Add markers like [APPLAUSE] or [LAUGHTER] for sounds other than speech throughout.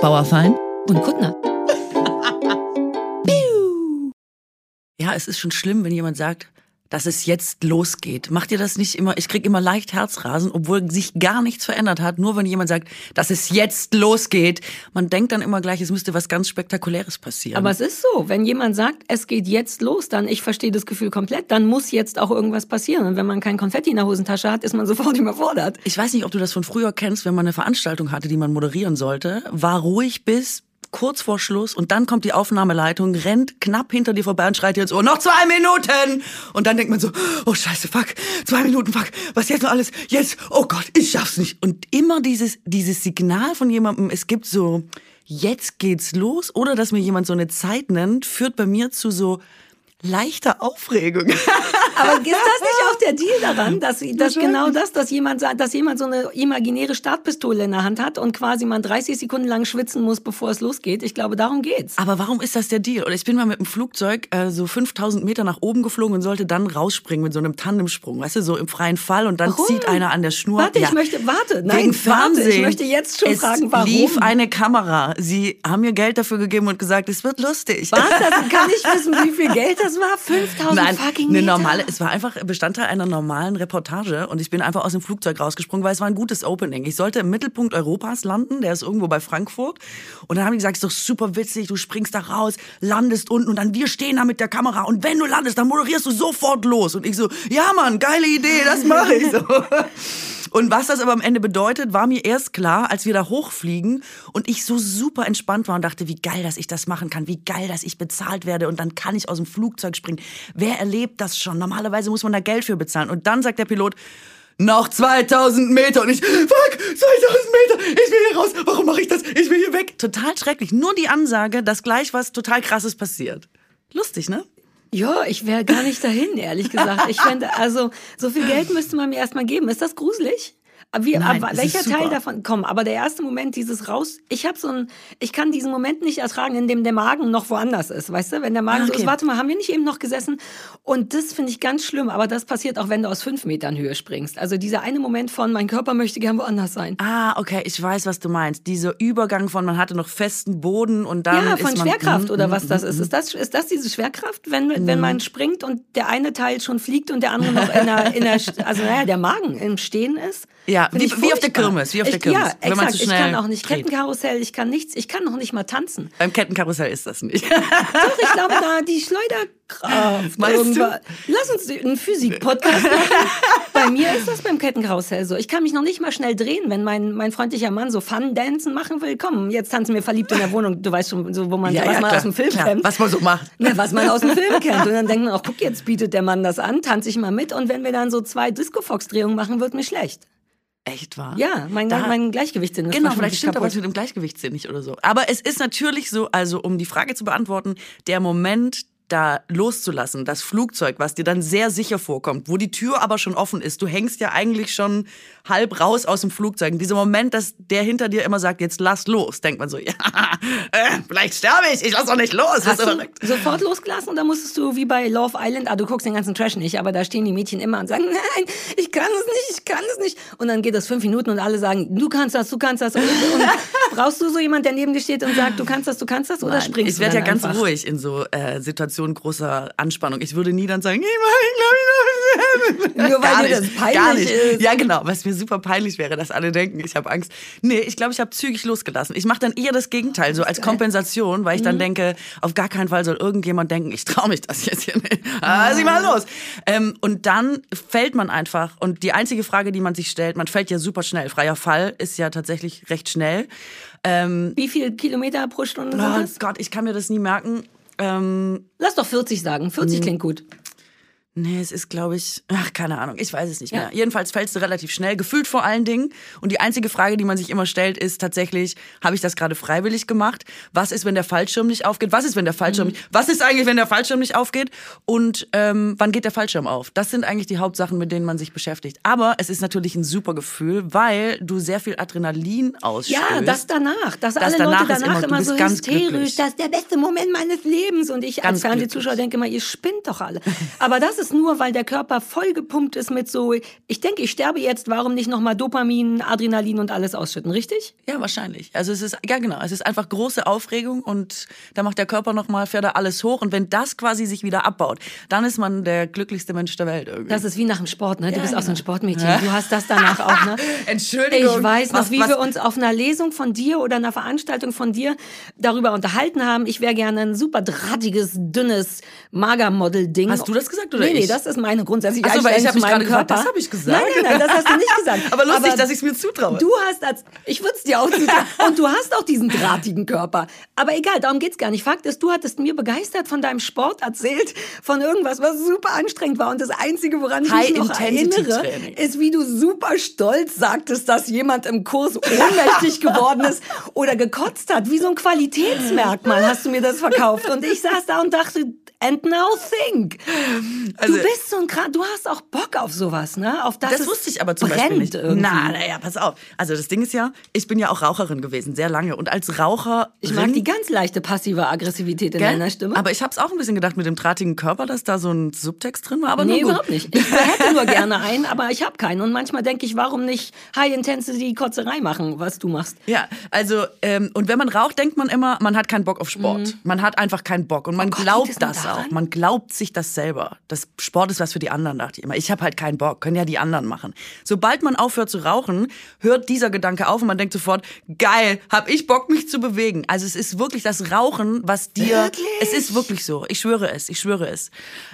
Bauerfein und Kuttner. [LAUGHS] ja, es ist schon schlimm, wenn jemand sagt, dass es jetzt losgeht. Macht ihr das nicht immer? Ich krieg immer leicht Herzrasen, obwohl sich gar nichts verändert hat. Nur wenn jemand sagt, dass es jetzt losgeht. Man denkt dann immer gleich, es müsste was ganz Spektakuläres passieren. Aber es ist so, wenn jemand sagt, es geht jetzt los, dann ich verstehe das Gefühl komplett, dann muss jetzt auch irgendwas passieren. Und wenn man kein Konfetti in der Hosentasche hat, ist man [LAUGHS] sofort überfordert. Ich weiß nicht, ob du das von früher kennst, wenn man eine Veranstaltung hatte, die man moderieren sollte. War ruhig bis kurz vor Schluss und dann kommt die Aufnahmeleitung, rennt knapp hinter dir vorbei und schreit dir ins Ohr, noch zwei Minuten! Und dann denkt man so, oh scheiße, fuck, zwei Minuten, fuck, was jetzt noch alles? Jetzt, oh Gott, ich schaff's nicht. Und immer dieses, dieses Signal von jemandem, es gibt so, jetzt geht's los, oder dass mir jemand so eine Zeit nennt, führt bei mir zu so, leichter Aufregung. [LAUGHS] Aber ist das nicht auch der Deal daran, dass, dass genau das, dass jemand, dass jemand so eine imaginäre Startpistole in der Hand hat und quasi man 30 Sekunden lang schwitzen muss, bevor es losgeht? Ich glaube, darum geht's. Aber warum ist das der Deal? Oder ich bin mal mit dem Flugzeug äh, so 5000 Meter nach oben geflogen und sollte dann rausspringen mit so einem Tandemsprung, weißt du, so im freien Fall und dann warum? zieht einer an der Schnur. Warte, ja. ich möchte, warte, nein, Wegen Fernsehen. Warte, ich möchte jetzt schon es fragen, warum. lief eine Kamera. Sie haben mir Geld dafür gegeben und gesagt, es wird lustig. Was? Das kann ich [LAUGHS] wissen, wie viel Geld das war? 5000 Nein, fucking Meter. Eine normale, es war einfach Bestandteil einer normalen Reportage und ich bin einfach aus dem Flugzeug rausgesprungen, weil es war ein gutes Opening. Ich sollte im Mittelpunkt Europas landen, der ist irgendwo bei Frankfurt. Und dann haben die gesagt, es ist doch super witzig, du springst da raus, landest unten und dann wir stehen da mit der Kamera und wenn du landest, dann moderierst du sofort los. Und ich so, ja Mann, geile Idee, das mache ich so. [LAUGHS] Und was das aber am Ende bedeutet, war mir erst klar, als wir da hochfliegen und ich so super entspannt war und dachte, wie geil, dass ich das machen kann, wie geil, dass ich bezahlt werde und dann kann ich aus dem Flugzeug springen. Wer erlebt das schon? Normalerweise muss man da Geld für bezahlen. Und dann sagt der Pilot, noch 2000 Meter. Und ich, fuck, 2000 Meter, ich will hier raus. Warum mache ich das? Ich will hier weg. Total schrecklich. Nur die Ansage, dass gleich was total krasses passiert. Lustig, ne? Ja, ich wäre gar nicht dahin, ehrlich gesagt. Ich fände, also, so viel Geld müsste man mir erstmal geben. Ist das gruselig? Wie, Nein, aber welcher Teil davon? Komm, aber der erste Moment, dieses raus, ich habe so ein, ich kann diesen Moment nicht ertragen, in dem der Magen noch woanders ist, weißt du? Wenn der Magen okay. so ist, warte mal, haben wir nicht eben noch gesessen? Und das finde ich ganz schlimm, aber das passiert auch, wenn du aus fünf Metern Höhe springst. Also dieser eine Moment von, mein Körper möchte gern woanders sein. Ah, okay, ich weiß, was du meinst. Dieser Übergang von, man hatte noch festen Boden und dann. Ja, von man, Schwerkraft oder was das ist. Ist das, ist das diese Schwerkraft, wenn, wenn man springt und der eine Teil schon fliegt und der andere noch in der, in der [LAUGHS] also naja, der Magen im Stehen ist? Ja, wie, wie, auf der Kirmes, wie auf der Kirmes. Ja, wenn exakt. Man zu schnell ich kann auch nicht dreht. Kettenkarussell, ich kann nichts, ich kann noch nicht mal tanzen. Beim Kettenkarussell ist das nicht. Doch, ich [LAUGHS] glaube da die Schleuderkraft. Lass uns einen Physik-Podcast machen. [LAUGHS] Bei mir ist das beim Kettenkarussell so. Ich kann mich noch nicht mal schnell drehen, wenn mein, mein freundlicher Mann so Fun-Dancen machen will. Komm, jetzt tanzen wir verliebt in der Wohnung. Du weißt schon, so, wo man, ja, was ja, man klar, aus dem Film klar, kennt. Was man so macht. Ja, was man aus dem Film kennt. Und dann denkt man auch, guck, jetzt bietet der Mann das an, tanze ich mal mit. Und wenn wir dann so zwei Disco-Fox-Drehungen machen, wird mir schlecht. Echt wahr? Ja, mein, da, mein Gleichgewichtssinn ist Genau, vielleicht stimmt kaputt. aber mit dem Gleichgewichtssinn nicht oder so. Aber es ist natürlich so, also um die Frage zu beantworten, der Moment, da loszulassen, das Flugzeug, was dir dann sehr sicher vorkommt, wo die Tür aber schon offen ist. Du hängst ja eigentlich schon halb raus aus dem Flugzeug. In diesem Moment, dass der hinter dir immer sagt, jetzt lass los, denkt man so, [LAUGHS] ja, äh, vielleicht sterbe ich, ich lass doch nicht los. Hast du sofort losgelassen oder musstest du wie bei Love Island, ah, du guckst den ganzen Trash nicht, aber da stehen die Mädchen immer und sagen, nein, ich kann es nicht, ich kann es nicht. Und dann geht das fünf Minuten und alle sagen, du kannst das, du kannst das. Und, und [LAUGHS] brauchst du so jemand, der neben dir steht und sagt, du kannst das, du kannst das, oder Nein, springst ich du Ich werde ja ganz einfach? ruhig in so äh, Situationen großer Anspannung. Ich würde nie dann sagen, ich mach, ich glaube, ich Nur weil dir das peinlich ist. Ja, genau, was mir super peinlich wäre, dass alle denken, ich habe Angst. Nee, ich glaube, ich habe zügig losgelassen. Ich mache dann eher das Gegenteil, so als Kompensation, weil ich dann mhm. denke, auf gar keinen Fall soll irgendjemand denken, ich traue mich das jetzt hier nicht. Ah, sieh mal los. Ähm, und dann fällt man einfach. Und die einzige Frage, die man sich stellt, man fällt ja super schnell. Freier Fall ist ja tatsächlich recht schnell. Ähm, Wie viel Kilometer pro Stunde oh? Gott, ich kann mir das nie merken. Ähm, Lass doch 40 sagen. 40 klingt gut. Nee, es ist, glaube ich, ach, keine Ahnung, ich weiß es nicht mehr. Ja. Jedenfalls fällst du relativ schnell, gefühlt vor allen Dingen. Und die einzige Frage, die man sich immer stellt, ist tatsächlich, habe ich das gerade freiwillig gemacht? Was ist, wenn der Fallschirm nicht aufgeht? Was ist, wenn der Fallschirm mhm. nicht, was ist eigentlich, wenn der Fallschirm nicht aufgeht? Und ähm, wann geht der Fallschirm auf? Das sind eigentlich die Hauptsachen, mit denen man sich beschäftigt. Aber es ist natürlich ein super Gefühl, weil du sehr viel Adrenalin ausstößt. Ja, das danach, dass das alle danach Leute danach immer, immer so hysterisch, glücklich. das ist der beste Moment meines Lebens. Und ich ganz als Fernsehzuschauer denke immer, ihr spinnt doch alle. Aber das ist das nur, weil der Körper vollgepumpt ist mit so, ich denke, ich sterbe jetzt, warum nicht nochmal Dopamin, Adrenalin und alles ausschütten, richtig? Ja, wahrscheinlich. Also es ist, ja genau, es ist einfach große Aufregung und da macht der Körper nochmal, fährt er alles hoch und wenn das quasi sich wieder abbaut, dann ist man der glücklichste Mensch der Welt irgendwie. Das ist wie nach dem Sport, ne? Du ja, bist genau. auch so ein genau. Sportmädchen. Ja. Du hast das danach [LAUGHS] auch, ne? Entschuldigung. Ich weiß noch, was, wie was? wir uns auf einer Lesung von dir oder einer Veranstaltung von dir darüber unterhalten haben. Ich wäre gerne ein super drahtiges, dünnes Magermodel-Ding. Hast du das gesagt oder nee, ich? Nee, das ist meine grundsätzliche Achso, weil ich habe mich gerade gefragt, das habe ich gesagt. Nein, nein, nein, das hast du nicht gesagt. [LAUGHS] Aber lustig, Aber dass ich es mir zutraue. Du hast als, ich würde es dir auch zutrauen. [LAUGHS] Und du hast auch diesen drahtigen Körper. Aber egal, darum geht's gar nicht. Fakt ist, du hattest mir begeistert von deinem Sport erzählt, von irgendwas, was super anstrengend war. Und das Einzige, woran ich mich noch erinnere, ist, wie du super stolz sagtest, dass jemand im Kurs ohnmächtig [LAUGHS] geworden ist oder gekotzt hat. Wie so ein Qualitätsmerkmal hast du mir das verkauft. Und ich saß da und dachte, And now think. Also, du bist so ein Kran du hast auch Bock auf sowas, ne? Auf das, das wusste ich aber zum Beispiel nicht. Irgendwie. Na, naja, pass auf. Also das Ding ist ja, ich bin ja auch Raucherin gewesen, sehr lange. Und als Raucher. Ich mag die ganz leichte passive Aggressivität in deiner Stimme. Aber ich habe es auch ein bisschen gedacht mit dem drahtigen Körper, dass da so ein Subtext drin war. Aber nee, nur überhaupt nicht. Ich [LAUGHS] hätte nur gerne einen, aber ich habe keinen. Und manchmal denke ich, warum nicht High-Intensity-Kotzerei machen, was du machst? Ja, also, ähm, und wenn man raucht, denkt man immer, man hat keinen Bock auf Sport. Mhm. Man hat einfach keinen Bock. Und man oh Gott, glaubt das auch. Man glaubt sich das selber. Das Sport ist was für die anderen, dachte ich immer. Ich habe halt keinen Bock, können ja die anderen machen. Sobald man aufhört zu rauchen, hört dieser Gedanke auf und man denkt sofort, geil, hab ich Bock, mich zu bewegen. Also es ist wirklich das Rauchen, was dir... Wirklich? Es ist wirklich so. Ich schwöre es, ich schwöre es.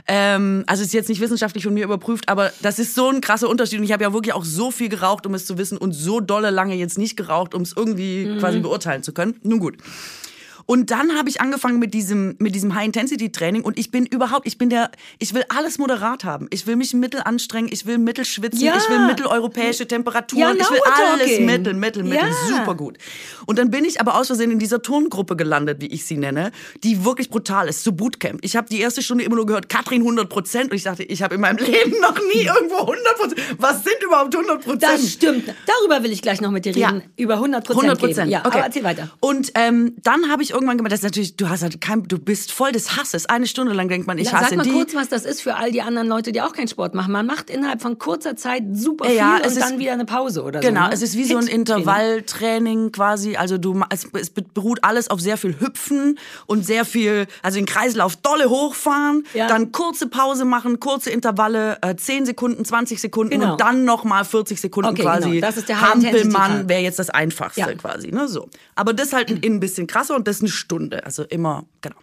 Ähm, also es ist jetzt nicht wissenschaftlich von mir überprüft, aber das ist so ein krasser Unterschied. Und ich habe ja wirklich auch so viel geraucht, um es zu wissen und so dolle lange jetzt nicht geraucht, um es irgendwie mhm. quasi beurteilen zu können. Nun gut. Und dann habe ich angefangen mit diesem, mit diesem High-Intensity-Training und ich bin überhaupt, ich bin der, ich will alles moderat haben. Ich will mich mittel anstrengen, ich will mittel schwitzen, ja. ich will mitteleuropäische Temperaturen, ja, ich will alles talking. mittel, mittel, mittel, ja. super gut. Und dann bin ich aber aus Versehen in dieser Turngruppe gelandet, wie ich sie nenne, die wirklich brutal ist, so Bootcamp. Ich habe die erste Stunde immer nur gehört, Katrin 100 Prozent und ich dachte, ich habe in meinem [LAUGHS] Leben noch nie irgendwo 100 Prozent. Was sind überhaupt 100 Prozent? Das stimmt. Darüber will ich gleich noch mit dir reden. Über 100 Prozent. 100 Prozent. Ja, okay. aber erzähl weiter. Und ähm, dann habe ich irgendwann gemerkt, das natürlich, du hast halt kein, du bist voll des Hasses. Eine Stunde lang denkt man, ich hasse Sag mal die. kurz, was das ist für all die anderen Leute, die auch keinen Sport machen. Man macht innerhalb von kurzer Zeit super viel ja, und ist, dann wieder eine Pause oder genau, so. Genau, ne? es ist wie so ein Intervalltraining quasi. Also du, es, es beruht alles auf sehr viel Hüpfen und sehr viel, also den Kreislauf dolle hochfahren, ja. dann kurze Pause machen, kurze Intervalle, äh, 10 Sekunden, 20 Sekunden genau. und dann nochmal 40 Sekunden okay, quasi. Genau. Das ist der Hampelmann wäre jetzt das Einfachste ja. quasi. Ne, so. Aber das halt ein, [CLEARS THROAT] ein bisschen krasser und das Stunde. Also immer, genau.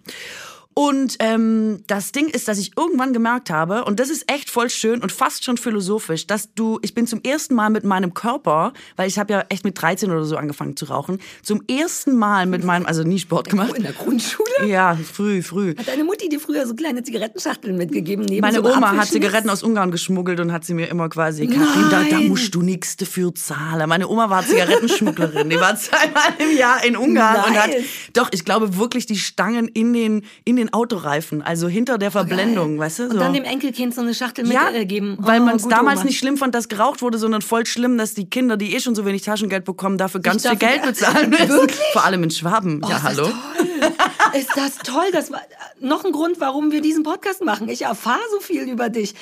Und ähm, das Ding ist, dass ich irgendwann gemerkt habe, und das ist echt voll schön und fast schon philosophisch, dass du, ich bin zum ersten Mal mit meinem Körper, weil ich habe ja echt mit 13 oder so angefangen zu rauchen, zum ersten Mal mit meinem, also nie Sport gemacht. In der Grundschule? Ja, früh, früh. Hat deine Mutti dir früher so kleine Zigarettenschachteln mitgegeben? Neben Meine so Oma hat Zigaretten aus Ungarn geschmuggelt und hat sie mir immer quasi, Kathrin, da, da musst du nichts dafür zahlen. Meine Oma war Zigarettenschmugglerin, die war zweimal im Jahr in Ungarn nice. und hat, doch, ich glaube wirklich die Stangen in den, in den den Autoreifen, also hinter der Verblendung, oh, weißt du? So. Und dann dem Enkelkind so eine Schachtel ja, mitgeben. Oh, weil man es damals Oma. nicht schlimm fand, dass geraucht wurde, sondern voll schlimm, dass die Kinder, die eh schon so wenig Taschengeld bekommen, dafür ganz viel Geld bezahlen müssen. Vor allem in Schwaben. Oh, ja, hallo. Ist das toll? Das war noch ein Grund, warum wir diesen Podcast machen. Ich erfahre so viel über dich.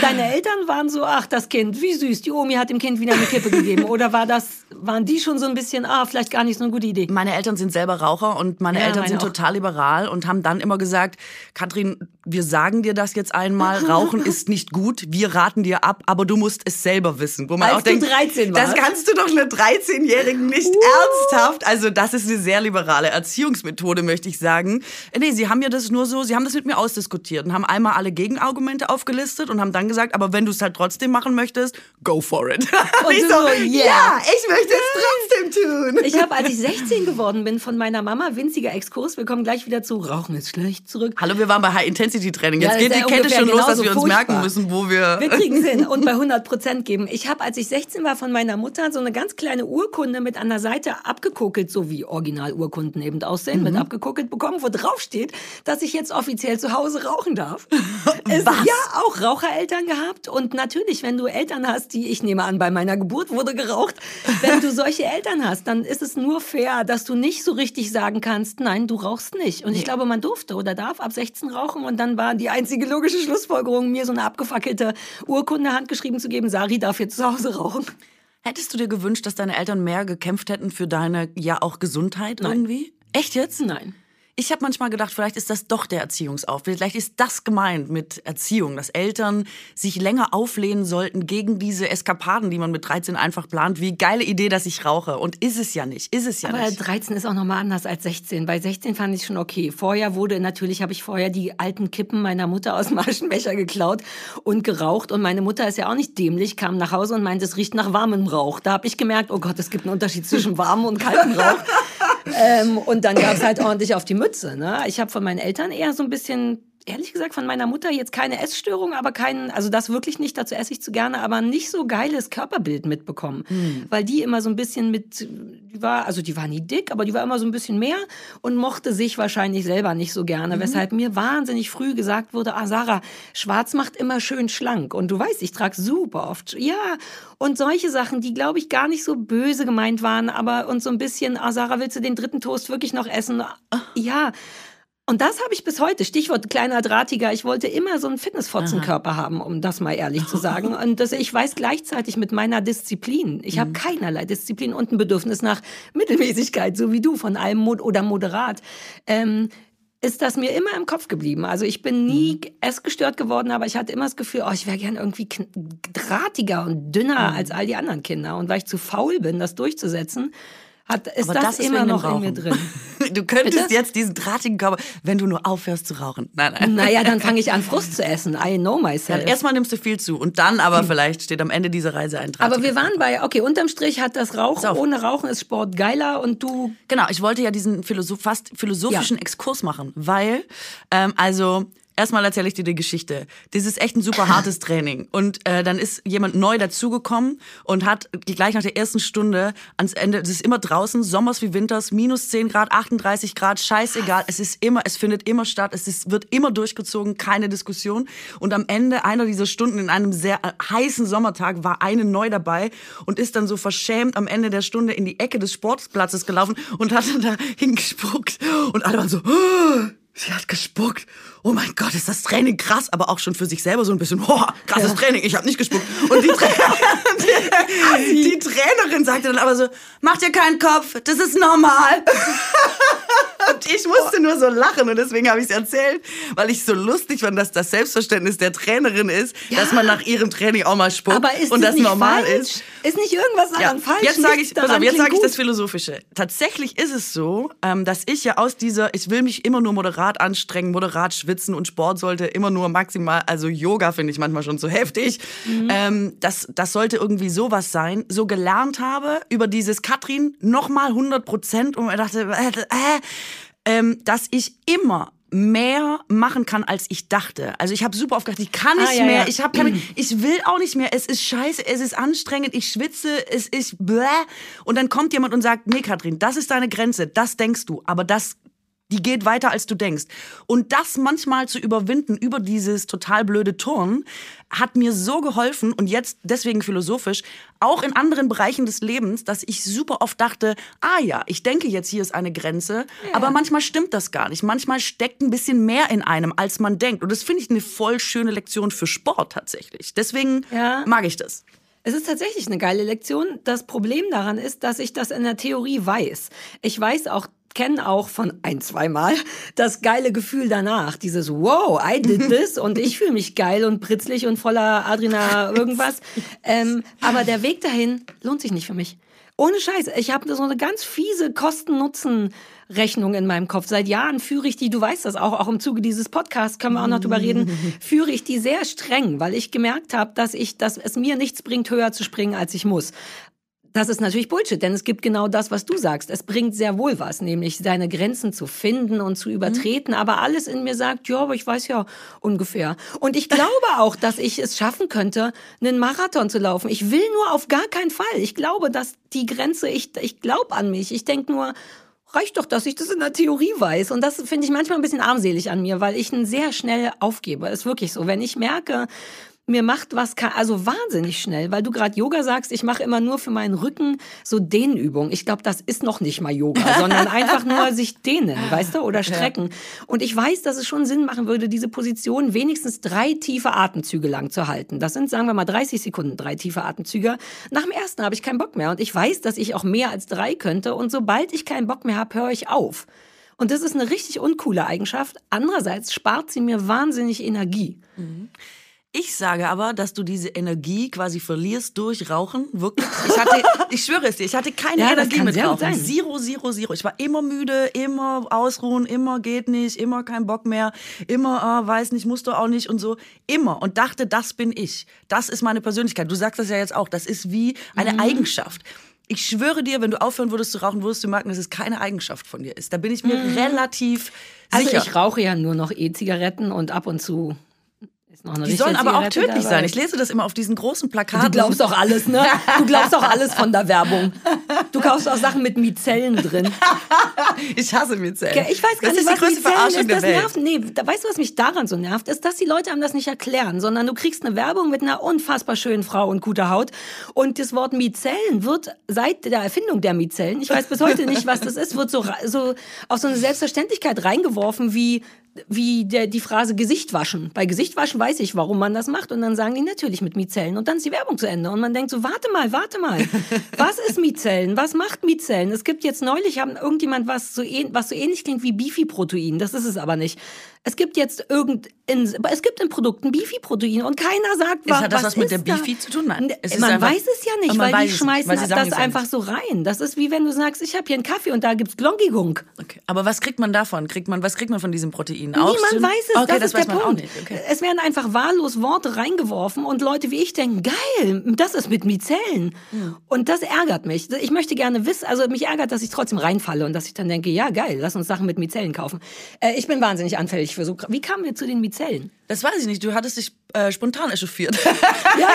Deine Eltern waren so, ach, das Kind, wie süß. Die Omi hat dem Kind wieder eine Kippe gegeben. Oder war das, waren die schon so ein bisschen, ah, vielleicht gar nicht so eine gute Idee? Meine Eltern sind selber Raucher und meine ja, Eltern meine sind auch. total liberal und haben dann immer gesagt, Katrin, wir sagen dir das jetzt einmal, Rauchen ist nicht gut, wir raten dir ab, aber du musst es selber wissen. Wo man Als auch denkt, 13 das kannst du doch einer 13-Jährigen nicht uh. ernsthaft. Also das ist eine sehr liberale Erziehungsmethode, möchte ich sagen. Nee, sie haben ja das nur so, sie haben das mit mir ausdiskutiert und haben einmal alle Gegenargumente aufgelistet und haben dann gesagt, aber wenn du es halt trotzdem machen möchtest, go for it. [LAUGHS] Und ich so, yeah. ja, ich möchte es trotzdem tun. Ich habe, als ich 16 geworden bin, von meiner Mama, winziger Exkurs, wir kommen gleich wieder zu Rauchen ist schlecht zurück. Hallo, wir waren bei High Intensity Training. Jetzt ja, geht die Kette schon los, dass wir uns furchtbar. merken müssen, wo wir. Wir kriegen es hin [LAUGHS] und bei 100 Prozent geben. Ich habe, als ich 16 war, von meiner Mutter so eine ganz kleine Urkunde mit an der Seite abgekokelt, so wie Originalurkunden eben aussehen, mhm. mit abgekokelt bekommen, wo drauf steht, dass ich jetzt offiziell zu Hause rauchen darf. [LAUGHS] es, Was? Ja, auch Rauchereltern gehabt und natürlich, wenn du Eltern hast, die ich nehme an, bei meiner Geburt wurde geraucht, wenn du [LAUGHS] solche Eltern hast, dann dann ist es nur fair, dass du nicht so richtig sagen kannst, nein, du rauchst nicht. Und ich glaube, man durfte oder darf ab 16 rauchen. Und dann war die einzige logische Schlussfolgerung, mir so eine abgefackelte Urkunde handgeschrieben zu geben, Sari darf jetzt zu Hause rauchen. Hättest du dir gewünscht, dass deine Eltern mehr gekämpft hätten für deine ja auch Gesundheit Nein. irgendwie? Echt jetzt? Nein. Ich habe manchmal gedacht, vielleicht ist das doch der Erziehungsaufwand. Vielleicht ist das gemeint mit Erziehung, dass Eltern sich länger auflehnen sollten gegen diese Eskapaden, die man mit 13 einfach plant. Wie geile Idee, dass ich rauche. Und ist es ja nicht. Ist es ja Aber nicht. 13 ist auch nochmal anders als 16. Bei 16 fand ich schon okay. Vorher wurde, natürlich habe ich vorher die alten Kippen meiner Mutter aus dem Aschenbecher geklaut und geraucht. Und meine Mutter ist ja auch nicht dämlich, kam nach Hause und meinte, es riecht nach warmem Rauch. Da habe ich gemerkt, oh Gott, es gibt einen Unterschied zwischen warmem und kaltem Rauch. [LAUGHS] ähm, und dann gab es halt ordentlich auf die Mütze. Ne? Ich habe von meinen Eltern eher so ein bisschen ehrlich gesagt von meiner Mutter jetzt keine Essstörung, aber kein, also das wirklich nicht, dazu esse ich zu gerne, aber nicht so geiles Körperbild mitbekommen. Hm. Weil die immer so ein bisschen mit, die war, also die war nie dick, aber die war immer so ein bisschen mehr und mochte sich wahrscheinlich selber nicht so gerne, Mhm. weshalb mir wahnsinnig früh gesagt wurde, ah Sarah, schwarz macht immer schön schlank und du weißt, ich trage super oft, ja, und solche Sachen, die glaube ich gar nicht so böse gemeint waren, aber und so ein bisschen, ah Sarah, willst du den dritten Toast wirklich noch essen? Ja, und das habe ich bis heute. Stichwort kleiner Drahtiger. Ich wollte immer so einen Fitnessfotzenkörper haben, um das mal ehrlich zu sagen. Und das, ich weiß gleichzeitig mit meiner Disziplin. Ich habe keinerlei Disziplin und ein Bedürfnis nach Mittelmäßigkeit, so wie du, von allem Mod oder moderat. Ähm, ist das mir immer im Kopf geblieben. Also ich bin nie essgestört geworden, aber ich hatte immer das Gefühl, oh, ich wäre gern irgendwie drahtiger und dünner als all die anderen Kinder. Und weil ich zu faul bin, das durchzusetzen, hat, ist Aber das, das immer noch in mir drin. [LAUGHS] Du könntest Bitte? jetzt diesen drahtigen Körper, wenn du nur aufhörst zu rauchen. Nein, nein. Naja, dann [LAUGHS] fange ich an, Frust zu essen. I know myself. Dann erstmal nimmst du viel zu und dann aber vielleicht steht am Ende dieser Reise ein drahtiger Aber wir waren bei, okay, unterm Strich hat das Rauchen, ohne Rauchen ist Sport geiler und du, Genau, ich wollte ja diesen Philosoph fast philosophischen Exkurs machen, weil, ähm, also, erstmal erzähle ich dir die Geschichte. Das ist echt ein super hartes [LAUGHS] Training. Und äh, dann ist jemand neu dazugekommen und hat gleich nach der ersten Stunde ans Ende, das ist immer draußen, Sommers wie Winters, minus 10 Grad, 38 Grad, scheißegal, es ist immer, es findet immer statt, es ist, wird immer durchgezogen, keine Diskussion. Und am Ende einer dieser Stunden in einem sehr äh, heißen Sommertag war eine neu dabei und ist dann so verschämt am Ende der Stunde in die Ecke des Sportplatzes gelaufen und hat dann da [LAUGHS] hingespuckt. Und alle waren so, "Oh, [GASPS] sie hat gespuckt. Oh mein Gott, ist das Training krass, aber auch schon für sich selber so ein bisschen, oh, krasses Training, ich habe nicht gespuckt. Und die, Tra die, [LAUGHS] die Trainerin sagte dann aber so, mach dir keinen Kopf, das ist normal. Und ich musste nur so lachen und deswegen habe ich es erzählt, weil ich so lustig fand, dass das Selbstverständnis der Trainerin ist, dass man nach ihrem Training auch mal spuckt aber ist und das das normal falsch? ist. Ist nicht irgendwas Ja, daran falsch? jetzt sage ich, pass auf, jetzt sage ich das. Philosophische. Tatsächlich ist es so, ähm, dass ich ja aus dieser, ich will mich immer nur moderat anstrengen, moderat schwitzen und Sport sollte immer nur maximal, also Yoga finde ich manchmal schon zu heftig. Mhm. Ähm, das, das sollte irgendwie sowas sein. So gelernt habe über dieses Katrin nochmal 100 Prozent und mir dachte, äh, äh, ähm, dass ich immer mehr machen kann, als ich dachte. Also ich habe super oft gedacht, ich kann nicht Ah, ja, mehr, ja. ich habe keine, [CLEARS THROAT] ich will auch nicht mehr, es ist scheiße, es ist anstrengend, ich schwitze, es ist bläh. Und dann kommt jemand und sagt, nee Katrin, das ist deine Grenze, das denkst du, aber das die geht weiter, als du denkst. Und das manchmal zu überwinden über dieses total blöde Turnen, hat mir so geholfen und jetzt deswegen philosophisch, auch in anderen Bereichen des Lebens, dass ich super oft dachte, ah ja, ich denke jetzt, hier ist eine Grenze, aber manchmal stimmt das gar nicht. Manchmal steckt ein bisschen mehr in einem, als man denkt. Und das finde ich eine voll schöne Lektion für Sport tatsächlich. Deswegen Ja. mag ich das. Es ist tatsächlich eine geile Lektion. Das Problem daran ist, dass ich das in der Theorie weiß. Ich weiß auch, kenne auch von ein, zweimal das geile Gefühl danach. Dieses Wow, I did this und ich fühle mich geil und britzlig und voller Adrenal [LAUGHS] irgendwas. Ähm, aber der Weg dahin lohnt sich nicht für mich. Ohne Scheiß. Ich habe so eine ganz fiese Kosten-Nutzen- Rechnung in meinem Kopf. Seit Jahren führe ich die, du weißt das auch, auch im Zuge dieses Podcasts können wir auch noch drüber reden, [LAUGHS] führe ich die sehr streng, weil ich gemerkt habe, dass ich, dass es mir nichts bringt, höher zu springen, als ich muss. Das ist natürlich Bullshit, denn es gibt genau das, was du sagst. Es bringt sehr wohl was, nämlich seine Grenzen zu finden und zu übertreten. Aber alles in mir sagt, ja, aber ich weiß ja ungefähr. Und ich glaube [LAUGHS] auch, dass ich es schaffen könnte, einen Marathon zu laufen. Ich will nur auf gar keinen Fall. Ich glaube, dass die Grenze, ich, ich glaube an mich. Ich denke nur, reicht doch, dass ich das in der Theorie weiß. Und das finde ich manchmal ein bisschen armselig an mir, weil ich ihn sehr schnell aufgebe. Ist wirklich so. Wenn ich merke, mir macht was, also wahnsinnig schnell, weil du gerade Yoga sagst, ich mache immer nur für meinen Rücken so Dehnübungen. Ich glaube, das ist noch nicht mal Yoga, [LAUGHS] sondern einfach nur sich dehnen, weißt du, oder strecken. Ja. Und ich weiß, dass es schon Sinn machen würde, diese Position wenigstens drei tiefe Atemzüge lang zu halten. Das sind, sagen wir mal, 30 Sekunden, drei tiefe Atemzüge. Nach dem ersten habe ich keinen Bock mehr und ich weiß, dass ich auch mehr als drei könnte und sobald ich keinen Bock mehr habe, höre ich auf. Und das ist eine richtig uncoole Eigenschaft. Andererseits spart sie mir wahnsinnig Energie. Mhm. Ich sage aber, dass du diese Energie quasi verlierst durch Rauchen. Wirklich. Ich hatte, [LAUGHS] ich schwöre es dir, ich hatte keine ja, Energie mit Rauchen. Zero, zero, zero. Ich war immer müde, immer ausruhen, immer geht nicht, immer kein Bock mehr, immer ah, weiß nicht, musst du auch nicht und so. Immer. Und dachte, das bin ich. Das ist meine Persönlichkeit. Du sagst das ja jetzt auch. Das ist wie eine mhm. Eigenschaft. Ich schwöre dir, wenn du aufhören würdest zu rauchen, würdest du merken, dass es keine Eigenschaft von dir ist. Da bin ich mir mhm. relativ also sicher. Also ich rauche ja nur noch E-Zigaretten und ab und zu die sollen aber auch tödlich dabei. sein. Ich lese das immer auf diesen großen Plakaten. Du glaubst auch alles, ne? Du glaubst auch alles von der Werbung. Du kaufst auch Sachen mit Mizellen drin. [LAUGHS] ich hasse Mizellen. Ich weiß gar das nicht, was Mizellen Verarschung ist. Das nervt. Nee, weißt du, was mich daran so nervt? Ist, dass die Leute einem das nicht erklären, sondern du kriegst eine Werbung mit einer unfassbar schönen Frau und guter Haut. Und das Wort Mizellen wird seit der Erfindung der Mizellen, ich weiß bis heute nicht, was das ist, wird so, so auf so eine Selbstverständlichkeit reingeworfen wie wie der, die Phrase Gesicht waschen. Bei Gesicht waschen weiß ich, warum man das macht. Und dann sagen die natürlich mit Mizellen. Und dann ist die Werbung zu Ende. Und man denkt so, warte mal, warte mal. [LAUGHS] Was ist Mizellen? Was macht Mizellen? Es gibt jetzt neulich, haben irgendjemand was so, was so ähnlich klingt wie Bifi-Protein. Das ist es aber nicht. Es gibt jetzt irgend, in, es gibt in Produkten Bifi-Protein und keiner sagt, was, hat das was, was mit der Bifi zu tun? Nein, man einfach, weiß es ja nicht, weil die schmeißen weil das einfach so rein. Das ist wie wenn du sagst, ich habe hier einen Kaffee und da gibt's Glongigung. Okay. Aber was kriegt man davon? Kriegt man, was kriegt man von diesem Protein? Niemand weiß es, okay, das, das ist der Punkt. Okay. Es werden einfach wahllos Worte reingeworfen und Leute wie ich denken, geil, das ist mit Mizellen. Mhm. Und das ärgert mich. Ich möchte gerne wissen, also mich ärgert, dass ich trotzdem reinfalle und dass ich dann denke, ja geil, lass uns Sachen mit Mizellen kaufen. Äh, ich bin wahnsinnig anfällig für so wie kamen wir zu den Mizellen? Das weiß ich nicht. Du hattest dich äh, spontan echauffiert. [LAUGHS] ja, ja,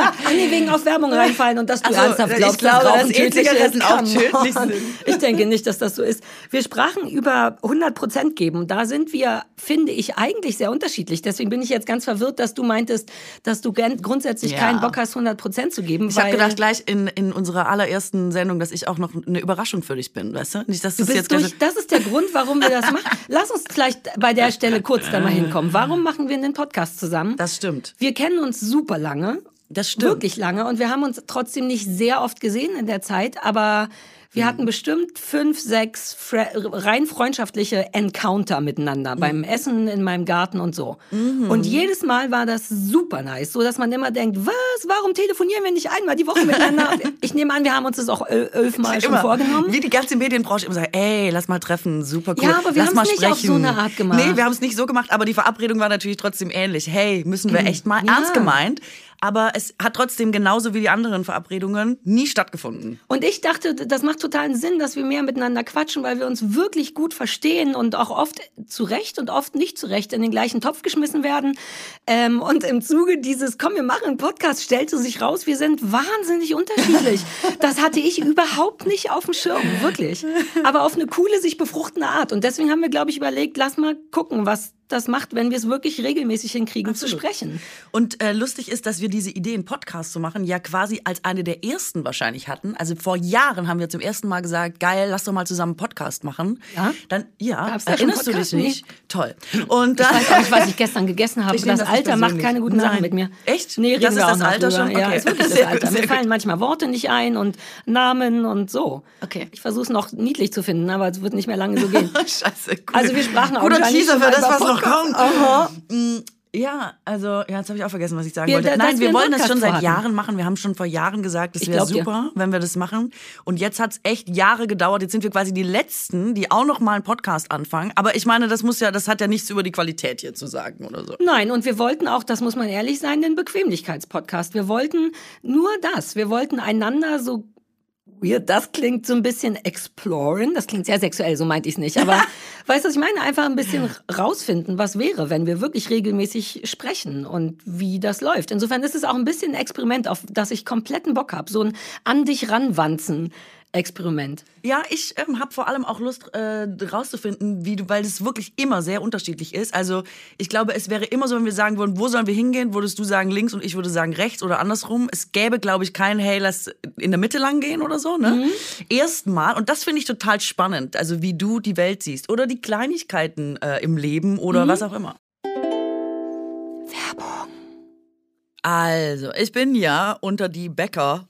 ja. Ach nee, wegen auf Werbung reinfallen und dass du also, ernsthaft glaubst, ich glaube, dass, dass E-Zigaretten auch tödlich sind. Ich denke nicht, dass das so ist. Wir sprachen über 100 Prozent geben. Da sind wir, finde ich, eigentlich sehr unterschiedlich. Deswegen bin ich jetzt ganz verwirrt, dass du meintest, dass du grundsätzlich ja. keinen Bock hast, 100 Prozent zu geben. Ich habe gedacht, gleich in, in unserer allerersten Sendung, dass ich auch noch eine Überraschung für dich bin, weißt du? Nicht, dass du bist jetzt durch, das ist der Grund, warum wir das machen. [LAUGHS] Lass uns vielleicht bei der Stelle kurz da mal hinkommen. Warum machen wir einen Podcast zusammen? Das stimmt. Wir kennen uns super lange. Das stimmt. Wirklich lange. Und wir haben uns trotzdem nicht sehr oft gesehen in der Zeit, aber wir hatten bestimmt fünf, sechs rein freundschaftliche Encounter miteinander mhm. beim Essen in meinem Garten und so. Mhm. Und jedes Mal war das super nice, so dass man immer denkt, was, warum telefonieren wir nicht einmal die Woche miteinander? [LAUGHS] ich nehme an, wir haben uns das auch elfmal schon vorgenommen. Wie die ganze Medienbranche immer sagt, ey, lass mal treffen, super cool. Ja, aber wir haben es nicht auf so eine Art gemacht. Nee, wir haben es nicht so gemacht, aber die Verabredung war natürlich trotzdem ähnlich. Hey, müssen wir mhm. echt mal ja. ernst gemeint aber es hat trotzdem genauso wie die anderen Verabredungen nie stattgefunden. Und ich dachte, das macht totalen Sinn, dass wir mehr miteinander quatschen, weil wir uns wirklich gut verstehen und auch oft zu Recht und oft nicht zu Recht in den gleichen Topf geschmissen werden. Ähm, und im Zuge dieses, komm, wir machen einen Podcast, stellte sich raus, wir sind wahnsinnig unterschiedlich. [LAUGHS] Das hatte ich überhaupt nicht auf dem Schirm, wirklich. Aber auf eine coole, sich befruchtende Art. Und deswegen haben wir, glaube ich, überlegt, lass mal gucken, was das macht, wenn wir es wirklich regelmäßig hinkriegen Absolut. zu sprechen. Und äh, lustig ist, dass wir diese Idee, einen Podcast zu machen, ja quasi als eine der ersten wahrscheinlich hatten. Also vor Jahren haben wir zum ersten Mal gesagt, geil, lass doch mal zusammen einen Podcast machen. Ja? Dann, ja, Gab's da erinnerst du dich nicht? Nee. Toll. Und dann, ich weiß auch nicht, was ich gestern gegessen habe. Das, das Alter macht keine guten. Sachen mit mir. Echt? Nee, das ist das Alter schon? Okay. Ja, ist wirklich das Alter. Mir fallen manchmal Worte nicht ein und Namen und so. Okay. Ich versuche es noch niedlich zu finden, aber es wird nicht mehr lange so gehen. [LAUGHS] Scheiße, cool. Also wir sprachen auch Guter Teaser für das, was noch kommt. Aha. Mm, ja, also, ja, jetzt habe ich auch vergessen, was ich sagen wir, wollte. Nein, wir, wir wollen das schon seit Jahren machen. Wir haben schon vor Jahren gesagt, es wäre super, dir. wenn wir das machen. Und jetzt hat's echt Jahre gedauert. Jetzt sind wir quasi die Letzten, die auch noch mal einen Podcast anfangen. Aber ich meine, das muss ja, das hat ja nichts über die Qualität hier zu sagen oder so. Nein, und wir wollten auch, das muss man ehrlich sein, den Bequemlichkeitspodcast. Wir wollten nur das. Wir wollten einander so weird. Das klingt so ein bisschen exploren. Das klingt sehr sexuell, so meinte ich es nicht. Aber [LAUGHS] weißt du, was ich meine? Einfach ein bisschen rausfinden, was wäre, wenn wir wirklich regelmäßig sprechen und wie das läuft. Insofern ist es auch ein bisschen ein Experiment, auf das ich kompletten Bock habe. So ein an dich ranwanzen Experiment. Ja, ich ähm, habe vor allem auch Lust äh, rauszufinden, wie du, weil es wirklich immer sehr unterschiedlich ist. Also ich glaube, es wäre immer so, wenn wir sagen würden, wo sollen wir hingehen, würdest du sagen links und ich würde sagen rechts oder andersrum. Es gäbe, glaube ich, kein Hey, lass in der Mitte lang gehen oder so. Ne? Mhm. Erstmal, und das finde ich total spannend, also wie du die Welt siehst oder die Kleinigkeiten äh, im Leben oder mhm. was auch immer. Werbung. Also, ich bin ja unter die Bäcker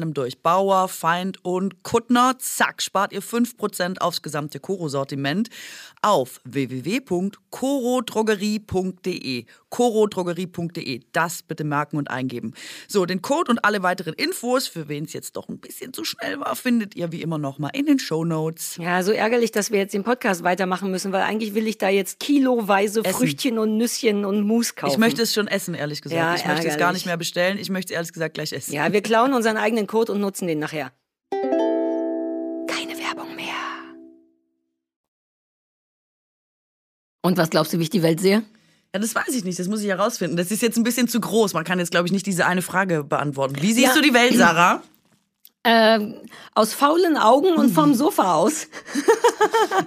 einem durch. Bauer, Feind und Kuttner. Zack, spart ihr 5% aufs gesamte Koro-Sortiment auf www.korodrogerie.de. korodrogerie.de. Das bitte merken und eingeben. So, den Code und alle weiteren Infos, für wen es jetzt doch ein bisschen zu schnell war, findet ihr wie immer nochmal in den Show Notes. Ja, so ärgerlich, dass wir jetzt den Podcast weitermachen müssen, weil eigentlich will ich da jetzt kiloweise essen. Früchtchen und Nüsschen und Mus kaufen. Ich möchte es schon essen, ehrlich gesagt. Ja, ich möchte es gar nicht mehr bestellen. Ich möchte es ehrlich gesagt gleich essen. Ja, wir klauen unseren eigenen Code und nutzen den nachher. Keine Werbung mehr. Und was glaubst du, wie ich die Welt sehe? Ja, das weiß ich nicht. Das muss ich herausfinden. Das ist jetzt ein bisschen zu groß. Man kann jetzt, glaube ich, nicht diese eine Frage beantworten. Wie siehst ja. du die Welt, Sarah? Ähm, aus faulen Augen und vom Sofa aus.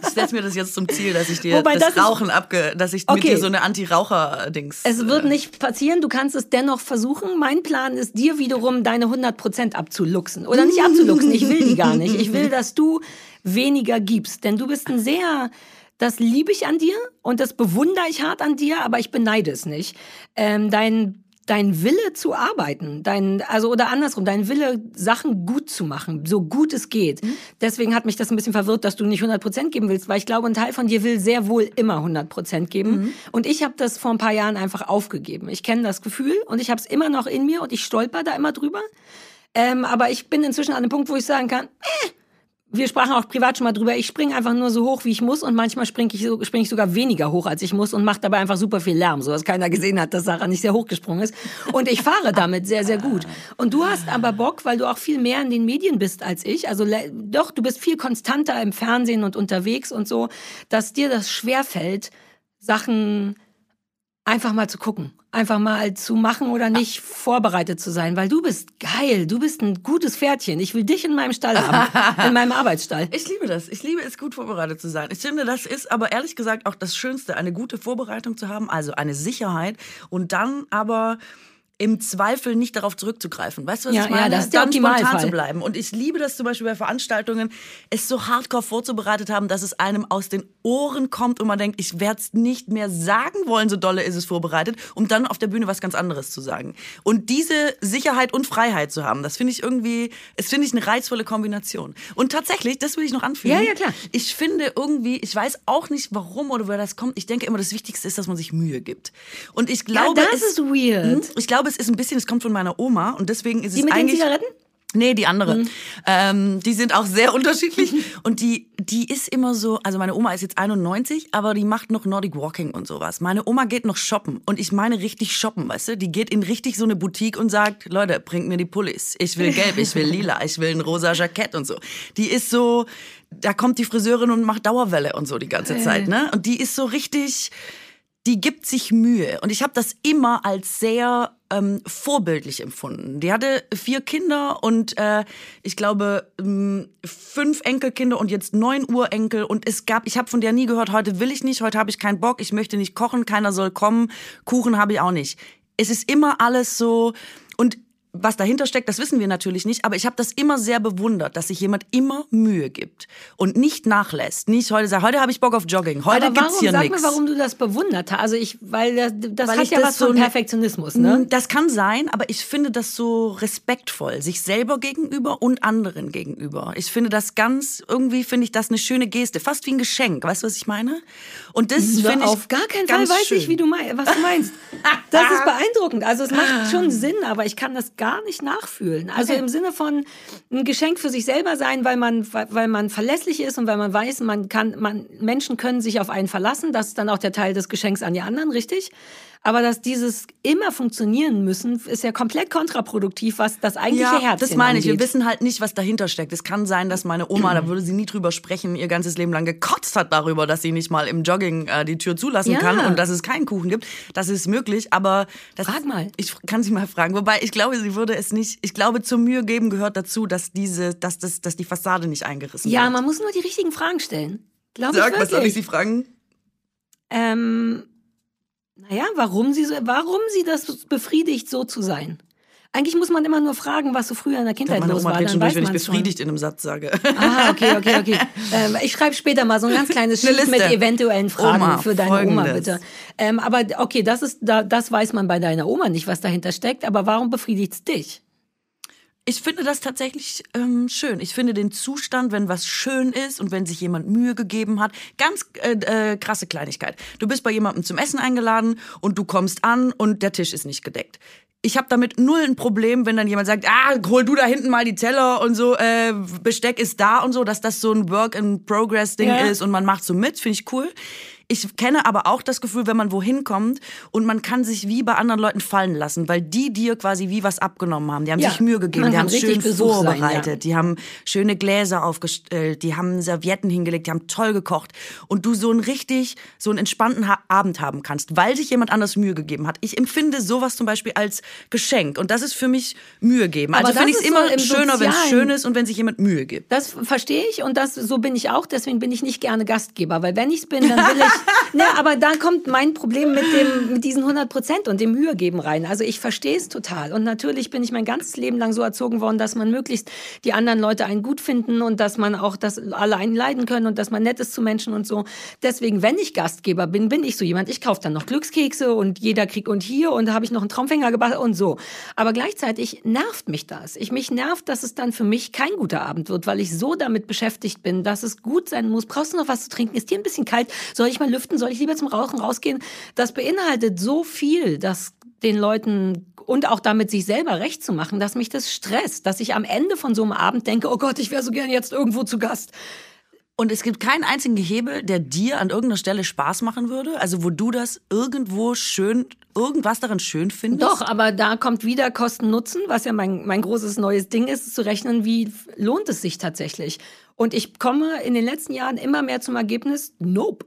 ich setze mir das jetzt zum Ziel, dass ich dir Wobei, das, das Rauchen abge, dass ich okay. mit dir so eine Anti-Raucher-Dings. Es wird äh, nicht passieren, du kannst es dennoch versuchen. Mein Plan ist, dir wiederum deine 100% abzuluxen. Oder nicht abzuluxen, ich will die gar nicht. Ich will, dass du weniger gibst. Denn du bist ein sehr das liebe ich an dir und das bewundere ich hart an dir, aber ich beneide es nicht. Ähm, dein dein Wille zu arbeiten, dein, also oder andersrum, dein Wille, Sachen gut zu machen, so gut es geht. Mhm. Deswegen hat mich das ein bisschen verwirrt, dass du nicht 100 Prozent geben willst, weil ich glaube, ein Teil von dir will sehr wohl immer 100 Prozent geben. Mhm. Und ich habe das vor ein paar Jahren einfach aufgegeben. Ich kenne das Gefühl und ich habe es immer noch in mir und ich stolper da immer drüber. Ähm, aber ich bin inzwischen an einem Punkt, wo ich sagen kann, äh, wir sprachen auch privat schon mal drüber, ich springe einfach nur so hoch, wie ich muss und manchmal springe ich, so, spring ich sogar weniger hoch, als ich muss und mache dabei einfach super viel Lärm, so dass keiner gesehen hat, dass Sarah nicht sehr hoch gesprungen ist. Und ich fahre damit sehr, sehr gut. Und du hast aber Bock, weil du auch viel mehr in den Medien bist als ich, also doch, du bist viel konstanter im Fernsehen und unterwegs und so, dass dir das schwerfällt, Sachen einfach mal zu gucken, einfach mal zu machen oder nicht vorbereitet zu sein, weil du bist geil, du bist ein gutes Pferdchen. Ich will dich in meinem Stall haben, in meinem [LAUGHS] Arbeitsstall. Ich liebe das. Ich liebe es, gut vorbereitet zu sein. Ich finde, das ist aber ehrlich gesagt auch das Schönste, eine gute Vorbereitung zu haben, also eine Sicherheit und dann aber im Zweifel nicht darauf zurückzugreifen. Weißt du, was ja, ich meine? Ja, das ist der Dann spontan zu bleiben. Und ich liebe das zum Beispiel bei Veranstaltungen, es so hardcore vorzubereitet haben, dass es einem aus den Ohren kommt und man denkt, ich werde es nicht mehr sagen wollen, so dolle ist es vorbereitet, um dann auf der Bühne was ganz anderes zu sagen. Und diese Sicherheit und Freiheit zu haben, das finde ich irgendwie, es finde ich eine reizvolle Kombination. Und tatsächlich, das will ich noch anfügen. Ja, ja, klar. Ich finde irgendwie, ich weiß auch nicht warum oder woher das kommt. Ich denke immer, das Wichtigste ist, dass man sich Mühe gibt. Und ich glaube, das es, ist weird. Hm, Ich glaube, es ist ein bisschen, es kommt von meiner Oma und deswegen ist Die es mit den eigentlich. Zigaretten? Nee, die andere. Ähm, die sind auch sehr [LAUGHS] unterschiedlich. Und die, die ist immer so, also meine Oma ist jetzt 91, aber die macht noch Nordic Walking und sowas. Meine Oma geht noch shoppen. Und ich meine richtig shoppen, weißt du? Die geht in richtig so eine Boutique und sagt, Leute, bringt mir die Pullis. Ich will gelb, ich will lila, ich will ein rosa Jackett und so. Die ist so, da kommt die Friseurin und macht Dauerwelle und so die ganze Zeit, ne? Und die ist so richtig, die gibt sich Mühe. Und ich habe das immer als sehr ähm, vorbildlich empfunden. Die hatte vier Kinder und äh, ich glaube ähm, fünf Enkelkinder und jetzt neun Urenkel. Und es gab, ich habe von der nie gehört, heute will ich nicht, heute habe ich keinen Bock, ich möchte nicht kochen, keiner soll kommen, Kuchen habe ich auch nicht. Es ist immer alles so und was dahinter steckt, das wissen wir natürlich nicht, aber ich habe das immer sehr bewundert, dass sich jemand immer Mühe gibt und nicht nachlässt. Nicht heute sagt, heute habe ich Bock auf Jogging, heute Aber gibt's warum, hier sag nichts. mir, warum du das bewundert hast. Also ich, weil das, das Weil hat ja das was so von ne- Perfektionismus, ne? Das kann sein, aber ich finde das so respektvoll, sich selber gegenüber und anderen gegenüber. Ich finde das ganz, irgendwie finde ich das eine schöne Geste, fast wie ein Geschenk. Weißt du, was ich meine? Und das finde ich auf gar keinen Fall weiß schön. ich, wie du mein, was du meinst. Das ist [LAUGHS] beeindruckend. Also es macht schon Sinn, aber ich kann das gar nicht nachfühlen. Also Okay. im Sinne von ein Geschenk für sich selber sein, weil man, weil man verlässlich ist und weil man weiß, man kann, man, Menschen können sich auf einen verlassen. Das ist dann auch der Teil des Geschenks an die anderen, richtig? Aber dass dieses immer funktionieren müssen, ist ja komplett kontraproduktiv, was das eigentliche Ja, Herz das meine ich. Wir angeht. wissen halt nicht, was dahinter steckt. Es kann sein, dass meine Oma, da würde sie nie drüber sprechen, ihr ganzes Leben lang gekotzt hat darüber, dass sie nicht mal im Jogging äh, die Tür zulassen Ja. kann und dass es keinen Kuchen gibt. Das ist möglich, aber das, Frag mal. Ich kann sie mal fragen. Wobei ich glaube, sie würde es nicht. Ich glaube, zum Mühe geben gehört dazu, dass diese, dass das, dass die Fassade nicht eingerissen Ja, wird. man muss nur die richtigen Fragen stellen. Glaube Sag, was soll ich sie fragen? Ähm, naja, warum sie, so, warum sie das befriedigt, so zu sein? Eigentlich muss man immer nur fragen, was so früher in der Kindheit Meine los Oma war. Dann schon durch, wenn ich man's schon. befriedigt in einem Satz sage. Ah, okay, okay, okay. [LAUGHS] ähm, ich schreibe später mal so ein ganz kleines Eine Sheet mit eventuellen Fragen Oma, für deine Oma, Folgendes. bitte. Ähm, aber okay, das ist, da, das weiß man bei deiner Oma nicht, was dahinter steckt. Aber warum befriedigt's dich? Ich finde das tatsächlich ähm, schön. Ich finde den Zustand, wenn was schön ist und wenn sich jemand Mühe gegeben hat, ganz äh, äh, krasse Kleinigkeit. Du bist bei jemandem zum Essen eingeladen und du kommst an und der Tisch ist nicht gedeckt. Ich habe damit null ein Problem, wenn dann jemand sagt, ah, hol du da hinten mal die Teller und so, äh, Besteck ist da und so, dass das so ein Work-in-Progress-Ding Ja. ist und man macht so mit, finde ich cool. Ich kenne aber auch das Gefühl, wenn man wohin kommt und man kann sich wie bei anderen Leuten fallen lassen, weil die dir quasi wie was abgenommen haben. Die haben Ja, sich Mühe gegeben, die haben schön Besuch sein, vorbereitet, ja. die haben schöne Gläser aufgestellt, die haben Servietten hingelegt, die haben toll gekocht und du so einen richtig, so einen entspannten ha Abend haben kannst, weil sich jemand anders Mühe gegeben hat. Ich empfinde sowas zum Beispiel als Geschenk und das ist für mich Mühe geben. Aber Also finde ich es so immer im schöner, wenn es schön ist und wenn sich jemand Mühe gibt. Das verstehe ich und das so bin ich auch. Deswegen bin ich nicht gerne Gastgeber, weil wenn ich's bin, dann [LAUGHS] will ich. Ne, [LAUGHS] aber da kommt mein Problem mit dem mit diesen 100 Prozent und dem Mühe geben rein. Also ich verstehe es total und natürlich bin ich mein ganzes Leben lang so erzogen worden, dass man möglichst die anderen Leute einen gut finden und dass man auch, dass alle einen leiden können und dass man nett ist zu Menschen und so. Deswegen, wenn ich Gastgeber bin, bin ich so jemand. Ich kaufe dann noch Glückskekse und jeder kriegt und hier und habe ich noch einen Traumfänger gebastelt und so. Aber gleichzeitig nervt mich das. Ich mich nervt, dass es dann für mich kein guter Abend wird, weil ich so damit beschäftigt bin, dass es gut sein muss. Brauchst du noch was zu trinken? Ist dir ein bisschen kalt? Soll ich mal lüften? Soll ich lieber zum Rauchen rausgehen? Das beinhaltet so viel, dass den Leuten und auch damit sich selber recht zu machen, dass mich das stresst, dass ich am Ende von so einem Abend denke, oh Gott, ich wäre so gerne jetzt irgendwo zu Gast. Und es gibt keinen einzigen Hebel, der dir an irgendeiner Stelle Spaß machen würde, also wo du das irgendwo schön, irgendwas daran schön findest. Doch, aber da kommt wieder Kosten-Nutzen, was ja mein, mein großes neues Ding ist, zu rechnen, wie lohnt es sich tatsächlich. Und ich komme in den letzten Jahren immer mehr zum Ergebnis, nope.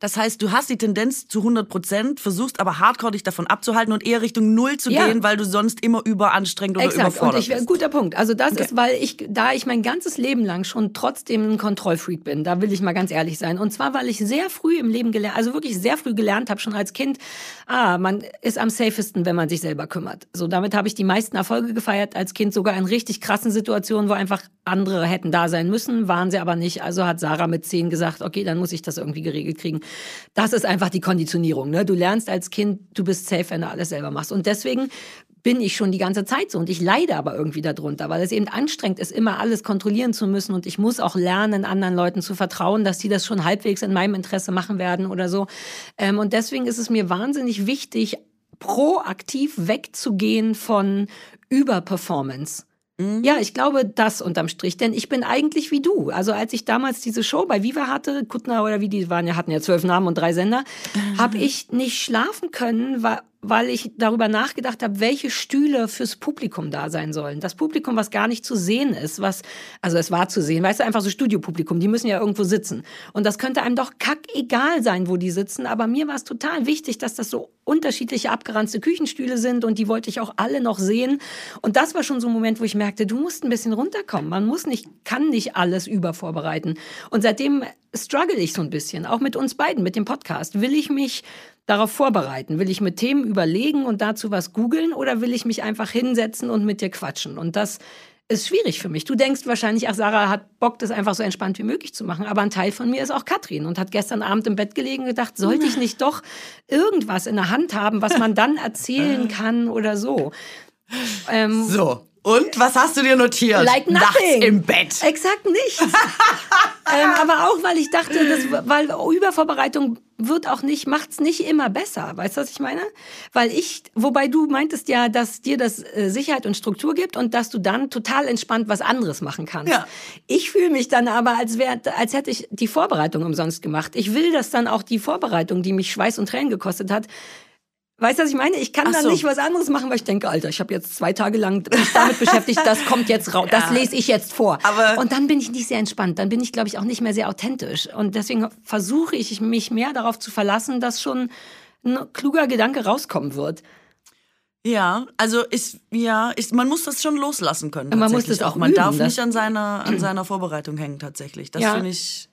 Das heißt, du hast die Tendenz zu 100 Prozent, versuchst aber hardcore dich davon abzuhalten und eher Richtung Null zu ja. gehen, weil du sonst immer überanstrengend oder Exakt. überfordert und ich, bist. Guter Punkt. Also das okay. ist, weil ich, da ich mein ganzes Leben lang schon trotzdem ein Kontrollfreak bin, da will ich mal ganz ehrlich sein. Und zwar, weil ich sehr früh im Leben gelernt, also wirklich sehr früh gelernt habe, schon als Kind, ah, man ist am safesten, wenn man sich selber kümmert. So, damit habe ich die meisten Erfolge gefeiert als Kind, sogar in richtig krassen Situationen, wo einfach andere hätten da sein müssen, waren sie aber nicht. Also hat Sarah mit zehn gesagt, okay, dann muss ich das irgendwie geregelt kriegen. Das ist einfach die Konditionierung. Ne? Du lernst als Kind, du bist safe, wenn du alles selber machst. Und deswegen bin ich schon die ganze Zeit so und ich leide aber irgendwie darunter, weil es eben anstrengend ist, immer alles kontrollieren zu müssen und ich muss auch lernen, anderen Leuten zu vertrauen, dass die das schon halbwegs in meinem Interesse machen werden oder so. Ähm, und deswegen ist es mir wahnsinnig wichtig, proaktiv wegzugehen von Überperformance. Mhm. Ja, ich glaube das unterm Strich, denn ich bin eigentlich wie du. Also als ich damals diese Show bei Viva hatte, Kuttner oder wie die waren, ja hatten ja zwölf Namen und drei Sender, [LAUGHS] mhm. habe ich nicht schlafen können, weil weil ich darüber nachgedacht habe, welche Stühle fürs Publikum da sein sollen. Das Publikum, was gar nicht zu sehen ist, was, also es war zu sehen, weißt du, einfach so Studiopublikum, die müssen ja irgendwo sitzen. Und das könnte einem doch kackegal sein, wo die sitzen, aber mir war es total wichtig, dass das so unterschiedliche abgeranzte Küchenstühle sind und die wollte ich auch alle noch sehen. Und das war schon so ein Moment, wo ich merkte, du musst ein bisschen runterkommen. Man muss nicht, kann nicht alles übervorbereiten. Und seitdem struggle ich so ein bisschen, auch mit uns beiden, mit dem Podcast. Will ich mich darauf vorbereiten? Will ich mit Themen überlegen und dazu was googeln oder will ich mich einfach hinsetzen und mit dir quatschen? Und das ist schwierig für mich. Du denkst wahrscheinlich, ach, Sarah hat Bock, das einfach so entspannt wie möglich zu machen. Aber ein Teil von mir ist auch Katrin und hat gestern Abend im Bett gelegen und gedacht, sollte ich nicht doch irgendwas in der Hand haben, was man dann erzählen [LAUGHS] kann oder so. Ähm, so. Und was hast du dir notiert? Like nothing. Nachts im Bett. Exakt nichts. [LAUGHS] ähm, aber auch, weil ich dachte, dass, weil Übervorbereitung wird auch nicht, macht's nicht immer besser. Weißt du, was ich meine? Weil ich, wobei du meintest ja, dass dir das äh, Sicherheit und Struktur gibt und dass du dann total entspannt was anderes machen kannst. Ja. Ich fühle mich dann aber, als wäre, als hätte ich die Vorbereitung umsonst gemacht. Ich will, dass dann auch die Vorbereitung, die mich Schweiß und Tränen gekostet hat, Weißt du, was ich meine? Ich kann Ach dann so. nicht was anderes machen, weil ich denke, Alter, ich habe jetzt zwei Tage lang [LAUGHS] mich damit beschäftigt, das kommt jetzt raus, ja. das lese ich jetzt vor. Aber und dann bin ich nicht sehr entspannt, dann bin ich, glaube ich, auch nicht mehr sehr authentisch. Und deswegen versuche ich mich mehr darauf zu verlassen, dass schon ein kluger Gedanke rauskommen wird. Ja, also ist ja, ist, man muss das schon loslassen können. Man muss das auch. Man üben, darf nicht an seiner an seiner Vorbereitung hängen tatsächlich. Das ja. finde ich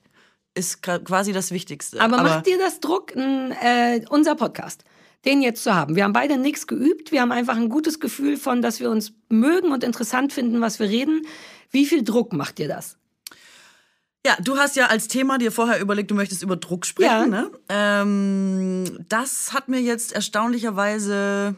ist quasi das Wichtigste. Aber, Aber macht dir das Druck, äh, unser Podcast? Den jetzt zu haben. Wir haben beide nichts geübt. Wir haben einfach ein gutes Gefühl von, dass wir uns mögen und interessant finden, was wir reden. Wie viel Druck macht dir das? Ja, du hast ja als Thema dir vorher überlegt, du möchtest über Druck sprechen. Ja. Ne? Ähm, das hat mir jetzt erstaunlicherweise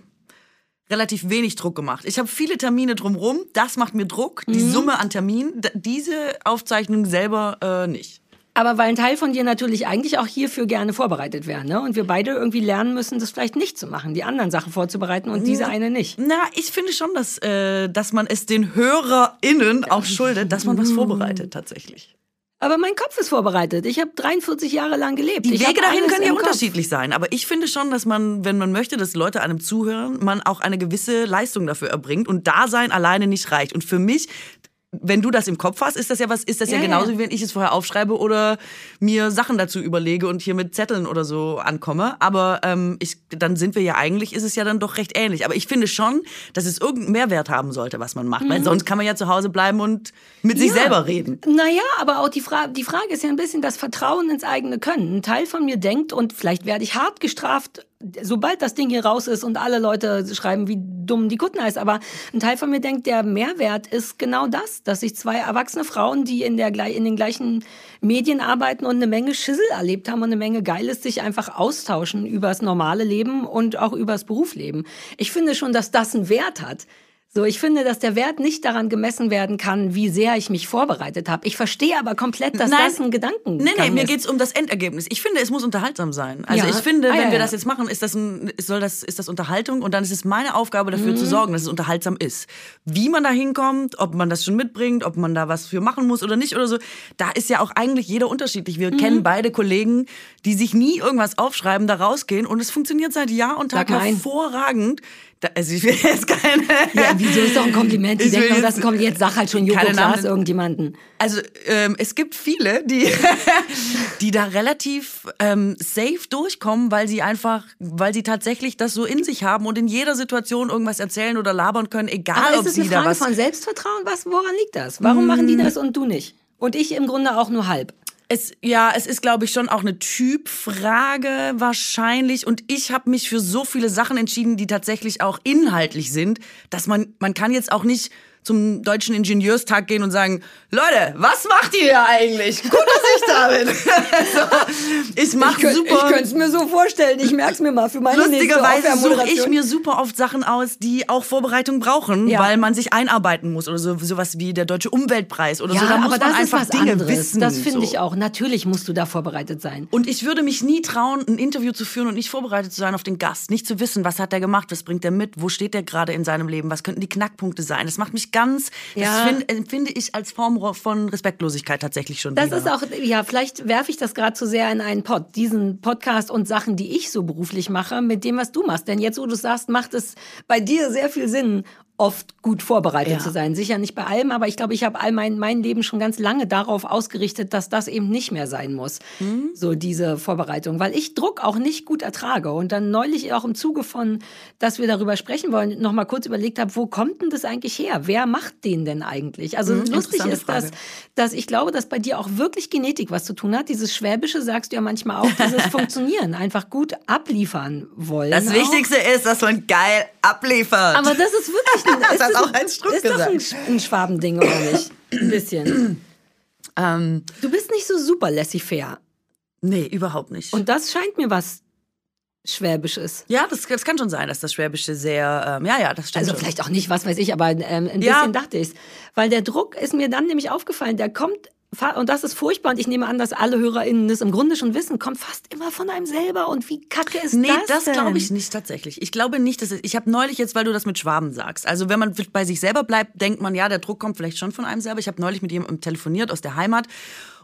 relativ wenig Druck gemacht. Ich habe viele Termine drumherum, das macht mir Druck. Die mhm. Summe an Terminen, diese Aufzeichnung selber äh, nicht. Aber weil ein Teil von dir natürlich eigentlich auch hierfür gerne vorbereitet wäre, ne? Und wir beide irgendwie lernen müssen, das vielleicht nicht zu machen, die anderen Sachen vorzubereiten und diese eine nicht. Na, ich finde schon, dass, äh, dass man es den HörerInnen auch schuldet, dass man was vorbereitet tatsächlich. Aber mein Kopf ist vorbereitet. Ich habe 43 Jahre lang gelebt. Die Wege dahin können ja unterschiedlich sein. Aber ich finde schon, dass man, wenn man möchte, dass Leute einem zuhören, man auch eine gewisse Leistung dafür erbringt. Und Dasein alleine nicht reicht. Und für mich wenn du das im Kopf hast, ist das ja was, ist das ja, ja genauso, wie wenn ich es vorher aufschreibe oder mir Sachen dazu überlege und hier mit Zetteln oder so ankomme. Aber ähm, ich, dann sind wir ja eigentlich, ist es ja dann doch recht ähnlich. Aber ich finde schon, dass es irgendeinen Mehrwert haben sollte, was man macht. Mhm. Weil sonst kann man ja zu Hause bleiben und mit ja. sich selber reden. Naja, aber auch die, Fra die Frage ist ja ein bisschen das Vertrauen ins eigene Können. Ein Teil von mir denkt, und vielleicht werde ich hart gestraft sobald das Ding hier raus ist und alle Leute schreiben, wie dumm die Kutten ist, aber ein Teil von mir denkt, der Mehrwert ist genau das, dass sich zwei erwachsene Frauen, die in, der, in den gleichen Medien arbeiten und eine Menge Schissel erlebt haben und eine Menge Geiles, sich einfach austauschen übers normale Leben und auch übers Berufsleben. Ich finde schon, dass das einen Wert hat. So, ich finde, dass der Wert nicht daran gemessen werden kann, wie sehr ich mich vorbereitet habe. Ich verstehe aber komplett, dass Nein, das ein Gedanken Nee, nee, mir geht's um das Endergebnis. Ich finde, es muss unterhaltsam sein. Also ja. ich finde, ah, wenn ja, wir ja. das jetzt machen, ist das, ein, soll das, ist das Unterhaltung und dann ist es meine Aufgabe dafür mhm. zu sorgen, dass es unterhaltsam ist. Wie man da hinkommt, ob man das schon mitbringt, ob man da was für machen muss oder nicht oder so, da ist ja auch eigentlich jeder unterschiedlich. Wir mhm. kennen beide Kollegen, die sich nie irgendwas aufschreiben, da rausgehen und es funktioniert seit Jahr und Tag hervorragend Da, also ich will [LAUGHS] jetzt keine. Ja, wieso ist doch ein Kompliment? Die denken, das kommt jetzt, sag halt schon Joko Klaas irgendjemanden. Also ähm, es gibt viele, die, [LAUGHS] die da relativ ähm, safe durchkommen, weil sie einfach, weil sie tatsächlich das so in sich haben und in jeder Situation irgendwas erzählen oder labern können, egal Aber ob ist es sie eine Frage da was. von Selbstvertrauen? Was, woran liegt das? Warum machen die das und du nicht? Und ich im Grunde auch nur halb. Es, ja, es ist, glaube ich, schon auch eine Typfrage wahrscheinlich. Und ich habe mich für so viele Sachen entschieden, die tatsächlich auch inhaltlich sind, dass man, man kann jetzt auch nicht zum Deutschen Ingenieurstag gehen und sagen, Leute, was macht ihr hier eigentlich? Gut, dass ich da bin. [LAUGHS] so, ich mache super. Ich könnte es mir so vorstellen. Ich merke es mir mal für meine Lustigerweise suche ich mir super oft Sachen aus, die auch Vorbereitung brauchen, Ja. weil man sich einarbeiten muss oder so sowas wie der deutsche Umweltpreis oder ja, so. Da muss aber man einfach Dinge anderes. wissen. das finde so. ich auch. Natürlich musst du da vorbereitet sein. Und ich würde mich nie trauen, ein Interview zu führen und nicht vorbereitet zu sein auf den Gast. Nicht zu wissen, was hat er gemacht, was bringt er mit, wo steht er gerade in seinem Leben, was könnten die Knackpunkte sein. Das macht mich ganz, Ja. das find, empfinde ich als Form von Respektlosigkeit tatsächlich schon Das wieder. ist auch, ja, vielleicht werfe ich das gerade zu sehr in einen Pod, diesen Podcast und Sachen, die ich so beruflich mache, mit dem, was du machst. Denn jetzt, wo du es sagst, macht es bei dir sehr viel Sinn, oft gut vorbereitet Ja. zu sein. Sicher nicht bei allem, aber ich glaube, ich habe all mein, mein Leben schon ganz lange darauf ausgerichtet, dass das eben nicht mehr sein muss. Mhm. So diese Vorbereitung, weil ich Druck auch nicht gut ertrage. Und dann neulich auch im Zuge von, dass wir darüber sprechen wollen, noch mal kurz überlegt habe, wo kommt denn das eigentlich her? Wer macht den denn eigentlich? Also lustig Mhm, interessante ist, dass, Frage. dass ich glaube, dass bei dir auch wirklich Genetik was zu tun hat. Dieses Schwäbische sagst du ja manchmal auch, dieses [LAUGHS] Funktionieren, einfach gut abliefern wollen. das auch. Wichtigste ist, dass man geil abliefert. Aber das ist wirklich [LAUGHS] Das ist hat auch ein- Heinz Strunk ist doch ein, gesagt. ein Schwabending, oder nicht? Ein bisschen. [CLEARS THROAT] ähm, Du bist nicht so super laissez-faire. nee, überhaupt nicht. Und das scheint mir was Schwäbisches. ja, das, das kann schon sein, dass das Schwäbische sehr, ähm, ja, ja, das stimmt Also schon. vielleicht auch nicht, was weiß ich, aber ähm, ein Ja. bisschen dachte ich's. Weil der Druck ist mir dann nämlich aufgefallen, der kommt, und das ist furchtbar, und ich nehme an, dass alle HörerInnen das im Grunde schon wissen, kommt fast immer von einem selber. Und wie kacke ist Nee, das das, denn? glaube ich nicht tatsächlich. Ich glaube nicht, dass es, ich habe neulich jetzt, weil du das mit Schwaben sagst. Also wenn man bei sich selber bleibt, denkt man, ja, der Druck kommt vielleicht schon von einem selber. Ich habe neulich mit jemandem telefoniert aus der Heimat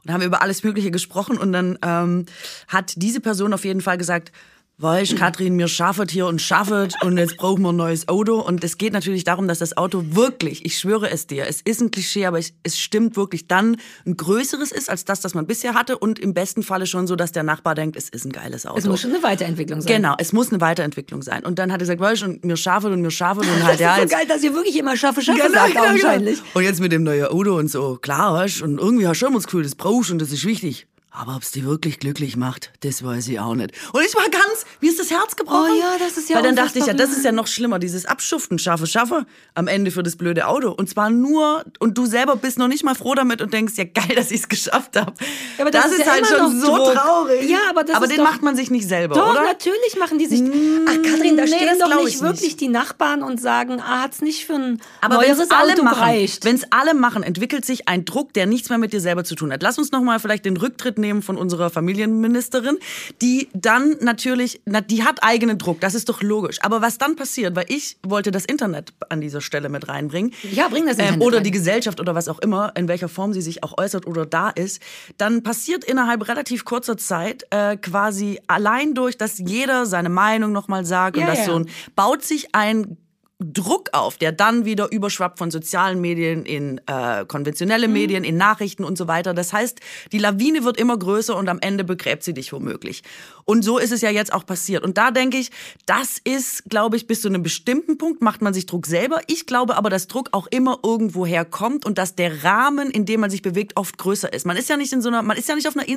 und haben über alles Mögliche gesprochen und dann ähm, hat diese Person auf jeden Fall gesagt, Weißt, Katrin, mir schaffet hier und schaffet und jetzt brauchen wir ein neues Auto. Und es geht natürlich darum, dass das Auto wirklich, ich schwöre es dir, es ist ein Klischee, aber es, es stimmt wirklich dann ein größeres ist als das, das man bisher hatte und im besten Falle schon so, dass der Nachbar denkt, es ist ein geiles Auto. Es muss schon eine Weiterentwicklung sein. Genau, es muss eine Weiterentwicklung sein. Und dann hat er gesagt, weißt du, und mir schaffe und mir schaffe und halt, Das ja, ist so geil, dass ihr wirklich immer schaffe, schaffe Genau, sagt, genau, wahrscheinlich. genau. Und jetzt mit dem neuen Auto und so, klar, weißt du, und irgendwie hast du schon das Gefühl, das brauchst du und das ist wichtig. Aber ob's die wirklich glücklich macht, das weiß ich auch nicht. Und ich war ganz, mir ist das Herz gebrochen. Oh ja, das ist ja Weil dann dachte ich, ja, das ist ja noch schlimmer, dieses Abschuften, schaffe, schaffe, am Ende für das blöde Auto. Und zwar nur, und du selber bist noch nicht mal froh damit und denkst, ja geil, dass ich's geschafft habe. Ja, aber das ist ja halt schon so Druck. traurig. Ja, aber das aber ist den doch- macht man sich nicht selber, Doch, oder? natürlich machen die sich. Ach, Kathrin, da nee, stehen das doch nicht ich wirklich nicht. die Nachbarn und sagen, ah, hat's nicht für ein Aber wenn neueres es alle Auto machen, gereicht. wenn es alle machen, entwickelt sich ein Druck, der nichts mehr mit dir selber zu tun hat. Lass uns noch mal vielleicht den Rücktritt nehmen von unserer Familienministerin, die dann natürlich, na, die hat eigenen Druck, das ist doch logisch. Aber was dann passiert, weil ich wollte das Internet an dieser Stelle mit reinbringen, Ja, bring das ähm, Internet oder rein. die Gesellschaft oder was auch immer, in welcher Form sie sich auch äußert oder da ist, dann passiert innerhalb relativ kurzer Zeit äh, quasi allein durch, dass jeder seine Meinung noch mal sagt Ja, und das ja. so ein baut sich ein Druck auf, der dann wieder überschwappt von sozialen Medien in äh, konventionelle Medien, in Nachrichten und so weiter. Das heißt, die Lawine wird immer größer und am Ende begräbt sie dich womöglich. Und so ist es ja jetzt auch passiert. Und da denke ich, das ist, glaube ich, bis zu einem bestimmten Punkt macht man sich Druck selber. Ich glaube aber, dass Druck auch immer irgendwo herkommt und dass der Rahmen, in dem man sich bewegt, oft größer ist. Man ist ja nicht in so einer, man ist ja nicht auf einer In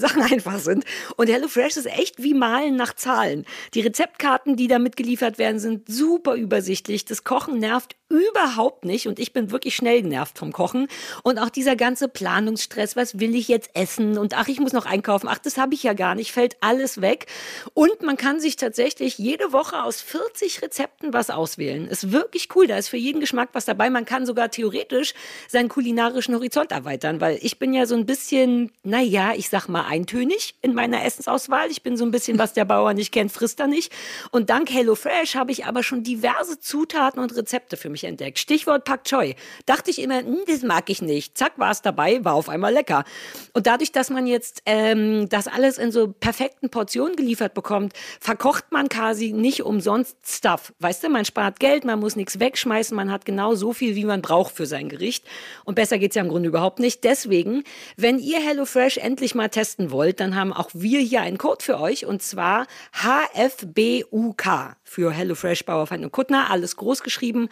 Sachen [LAUGHS] einfach sind. Und HelloFresh ist echt wie Malen nach Zahlen. Die Rezeptkarten, die da mitgeliefert werden, sind super übersichtlich. Das Kochen nervt überhaupt nicht und ich bin wirklich schnell genervt vom Kochen und auch dieser ganze Planungsstress, was will ich jetzt essen und ach, ich muss noch einkaufen, ach, das habe ich ja gar nicht, fällt alles weg und man kann sich tatsächlich jede Woche aus 40 Rezepten was auswählen. Ist wirklich cool, da ist für jeden Geschmack was dabei. Man kann sogar theoretisch seinen kulinarischen Horizont erweitern, weil ich bin ja so ein bisschen, naja, ich sag mal eintönig in meiner Essensauswahl. Ich bin so ein bisschen, was der Bauer nicht kennt, frisst er nicht. Und dank HelloFresh habe ich aber schon diverse Zutaten und Rezepte für mich mich entdeckt. Stichwort Pak Choi. Dachte ich immer, hm, das mag ich nicht. Zack, war es dabei, war auf einmal lecker. Und dadurch, dass man jetzt ähm, das alles in so perfekten Portionen geliefert bekommt, verkocht man quasi nicht umsonst Stuff. Weißt du, man spart Geld, man muss nichts wegschmeißen, man hat genau so viel, wie man braucht für sein Gericht. Und besser geht es ja im Grunde überhaupt nicht. Deswegen, wenn ihr HelloFresh endlich mal testen wollt, dann haben auch wir hier einen Code für euch und zwar HFBUK für HelloFresh Bauerfeind und Kuttner, alles groß geschrieben,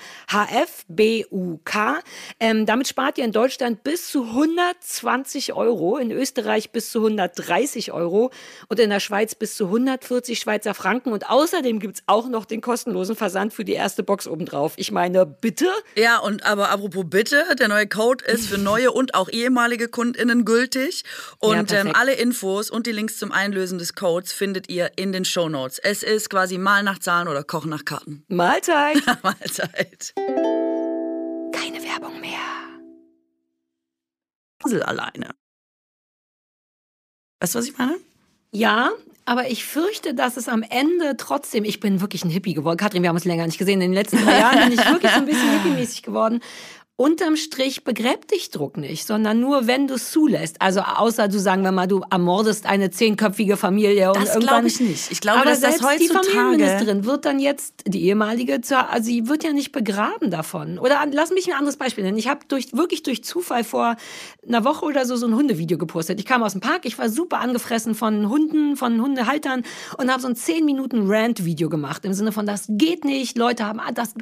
HFBUK. Ähm, damit spart ihr in Deutschland bis zu 120 Euro, in Österreich bis zu 130 Euro und in der Schweiz bis zu 140 Schweizer Franken. Und außerdem gibt es auch noch den kostenlosen Versand für die erste Box obendrauf. Ich meine, bitte? Ja, und aber apropos bitte, der neue Code ist für neue und auch ehemalige KundInnen gültig. Und ja, ähm, alle Infos und die Links zum Einlösen des Codes findet ihr in den Show Notes. Es ist quasi mal nach Zahlen oder Kochen nach Karten. Mahlzeit. [LAUGHS] Mahlzeit. Keine Werbung mehr. Puzzle alleine. Weißt du, was ich meine? Ja, aber ich fürchte, dass es am Ende trotzdem, ich bin wirklich ein Hippie geworden. Katrin, wir haben uns länger nicht gesehen. In den letzten drei Jahren bin ich wirklich so ein bisschen [LAUGHS] hippie-mäßig geworden unterm Strich begräbt dich Druck nicht, sondern nur, wenn du es zulässt. Also außer du sagen wir mal, du ermordest eine zehnköpfige Familie und das irgendwann. glaube ich nicht. Ich glaube, aber dass selbst das heutzutage die Familienministerin wird dann jetzt die ehemalige, also sie wird ja nicht begraben davon. Oder lass mich ein anderes Beispiel nennen. Ich habe durch wirklich durch Zufall vor einer Woche oder so so ein Hundevideo gepostet. Ich kam aus dem Park, ich war super angefressen von Hunden, von Hundehaltern und habe so ein 10 Minuten Rant-Video gemacht im Sinne von das geht nicht, Leute haben das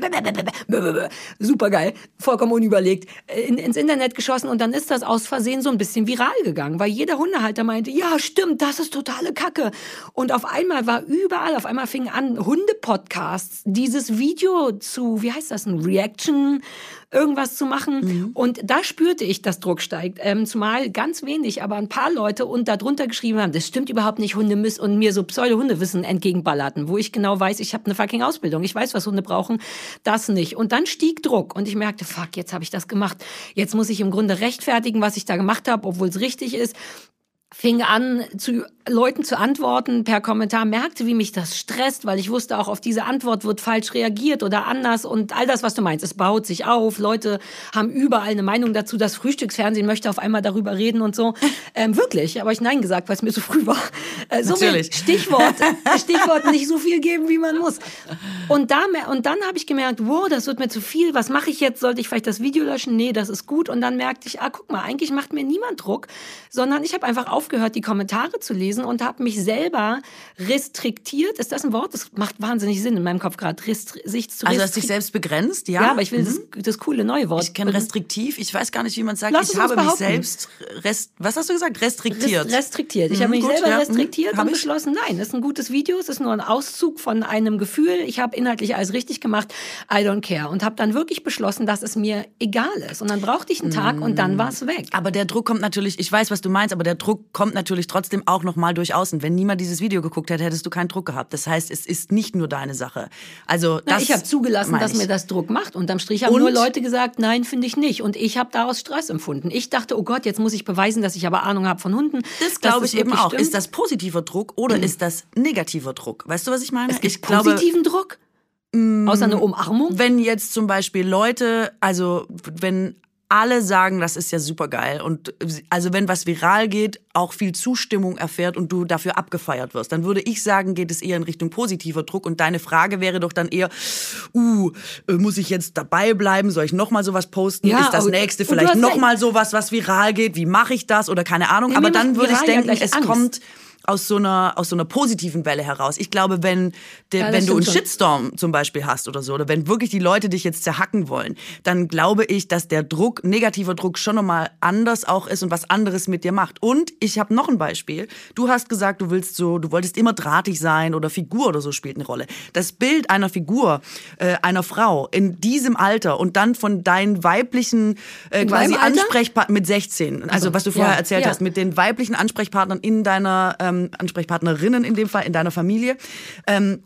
super geil, vollkommen überlegt, äh, in, ins Internet geschossen und dann ist das aus Versehen so ein bisschen viral gegangen, weil jeder Hundehalter meinte, ja, stimmt, das ist totale Kacke. Und auf einmal war überall, auf einmal fingen an Hunde-Podcasts dieses Video zu, wie heißt das, ein Reaction irgendwas zu machen. Mhm. Und da spürte ich, dass Druck steigt. Ähm, zumal ganz wenig, aber ein paar Leute und darunter geschrieben haben, das stimmt überhaupt nicht, Hunde müssen und mir so Pseudo-Hundewissen entgegenballerten, wo ich genau weiß, ich habe eine fucking Ausbildung, ich weiß, was Hunde brauchen, das nicht. Und dann stieg Druck und ich merkte, fuck, jetzt habe ich das gemacht. Jetzt muss ich im Grunde rechtfertigen, was ich da gemacht habe, obwohl es richtig ist fing an, zu Leuten zu antworten per Kommentar, merkte, wie mich das stresst, weil ich wusste, auch auf diese Antwort wird falsch reagiert oder anders und all das, was du meinst. Es baut sich auf. Leute haben überall eine Meinung dazu. Das Frühstücksfernsehen möchte auf einmal darüber reden und so. [LAUGHS] Ähm, wirklich, aber ich Nein gesagt, weil es mir so früh war. Äh, so Natürlich. Stichwort, [LAUGHS] Stichwort nicht so viel geben, wie man muss. Und, da, und dann habe ich gemerkt, wow, das wird mir zu viel. Was mache ich jetzt? Sollte ich vielleicht das Video löschen? Nee, das ist gut. Und dann merkte ich, ah, guck mal, eigentlich macht mir niemand Druck, sondern ich habe einfach aufgehört, die Kommentare zu lesen und habe mich selber restriktiert. Ist das ein Wort? Das macht wahnsinnig Sinn in meinem Kopf gerade. sich zu also, hast dich selbst begrenzt, ja? Ja, aber ich will mhm. das, das coole neue Wort. Ich kenne restriktiv. Ich weiß gar nicht, wie man sagt. Lass ich habe mich selbst, rest, was hast du gesagt? Restriktiert. restriktiert. Ich mhm, habe mich gut, selber ja. restriktiert mhm. und beschlossen, nein, das ist ein gutes Video. Es ist nur ein Auszug von einem Gefühl. Ich habe inhaltlich alles richtig gemacht. I don't care. Und habe dann wirklich beschlossen, dass es mir egal ist. Und dann brauchte ich einen Tag und dann mhm. war es weg. Aber der Druck kommt natürlich, ich weiß, was du meinst, aber der Druck kommt natürlich trotzdem auch noch mal durch außen. Wenn niemand dieses Video geguckt hätte, hättest du keinen Druck gehabt. Das heißt, es ist nicht nur deine Sache. Also das Na, ich habe zugelassen, dass mir das Druck macht. Unterm Strich haben und? nur Leute gesagt, nein, finde ich nicht. Und ich habe daraus Stress empfunden. Ich dachte, oh Gott, jetzt muss ich beweisen, dass ich aber Ahnung habe von Hunden. Das glaube ich eben auch. Stimmt. Ist das positiver Druck oder mhm. ist das negativer Druck? Weißt du, was ich meine? Es gibt ich positiven glaube, Druck. Mm, Außer eine Umarmung? Wenn jetzt zum Beispiel Leute, also wenn alle sagen, das ist ja super geil. Und also wenn was viral geht, auch viel Zustimmung erfährt und du dafür abgefeiert wirst, dann würde ich sagen, geht es eher in Richtung positiver Druck. Und deine Frage wäre doch dann eher, uh, muss ich jetzt dabei bleiben? Soll ich nochmal sowas posten? Ja, ist das nächste vielleicht nochmal sowas, was viral geht? Wie mache ich das? Oder keine Ahnung. Ja, Aber dann würde ich denken, es Angst. kommt aus so einer aus so einer positiven Welle heraus. Ich glaube, wenn de, ja, wenn du einen schon. Shitstorm zum Beispiel hast oder so, oder wenn wirklich die Leute dich jetzt zerhacken wollen, dann glaube ich, dass der Druck, negativer Druck schon nochmal anders auch ist und was anderes mit dir macht. Und ich habe noch ein Beispiel. Du hast gesagt, du willst so, du wolltest immer drahtig sein oder Figur oder so spielt eine Rolle. Das Bild einer Figur, äh, einer Frau in diesem Alter und dann von deinen weiblichen äh, quasi Ansprechpartnern mit 16, also, also was du vorher ja, erzählt ja. hast, mit den weiblichen Ansprechpartnern in deiner ähm, ähm, Ansprechpartnerinnen in dem Fall, in deiner Familie. Ähm,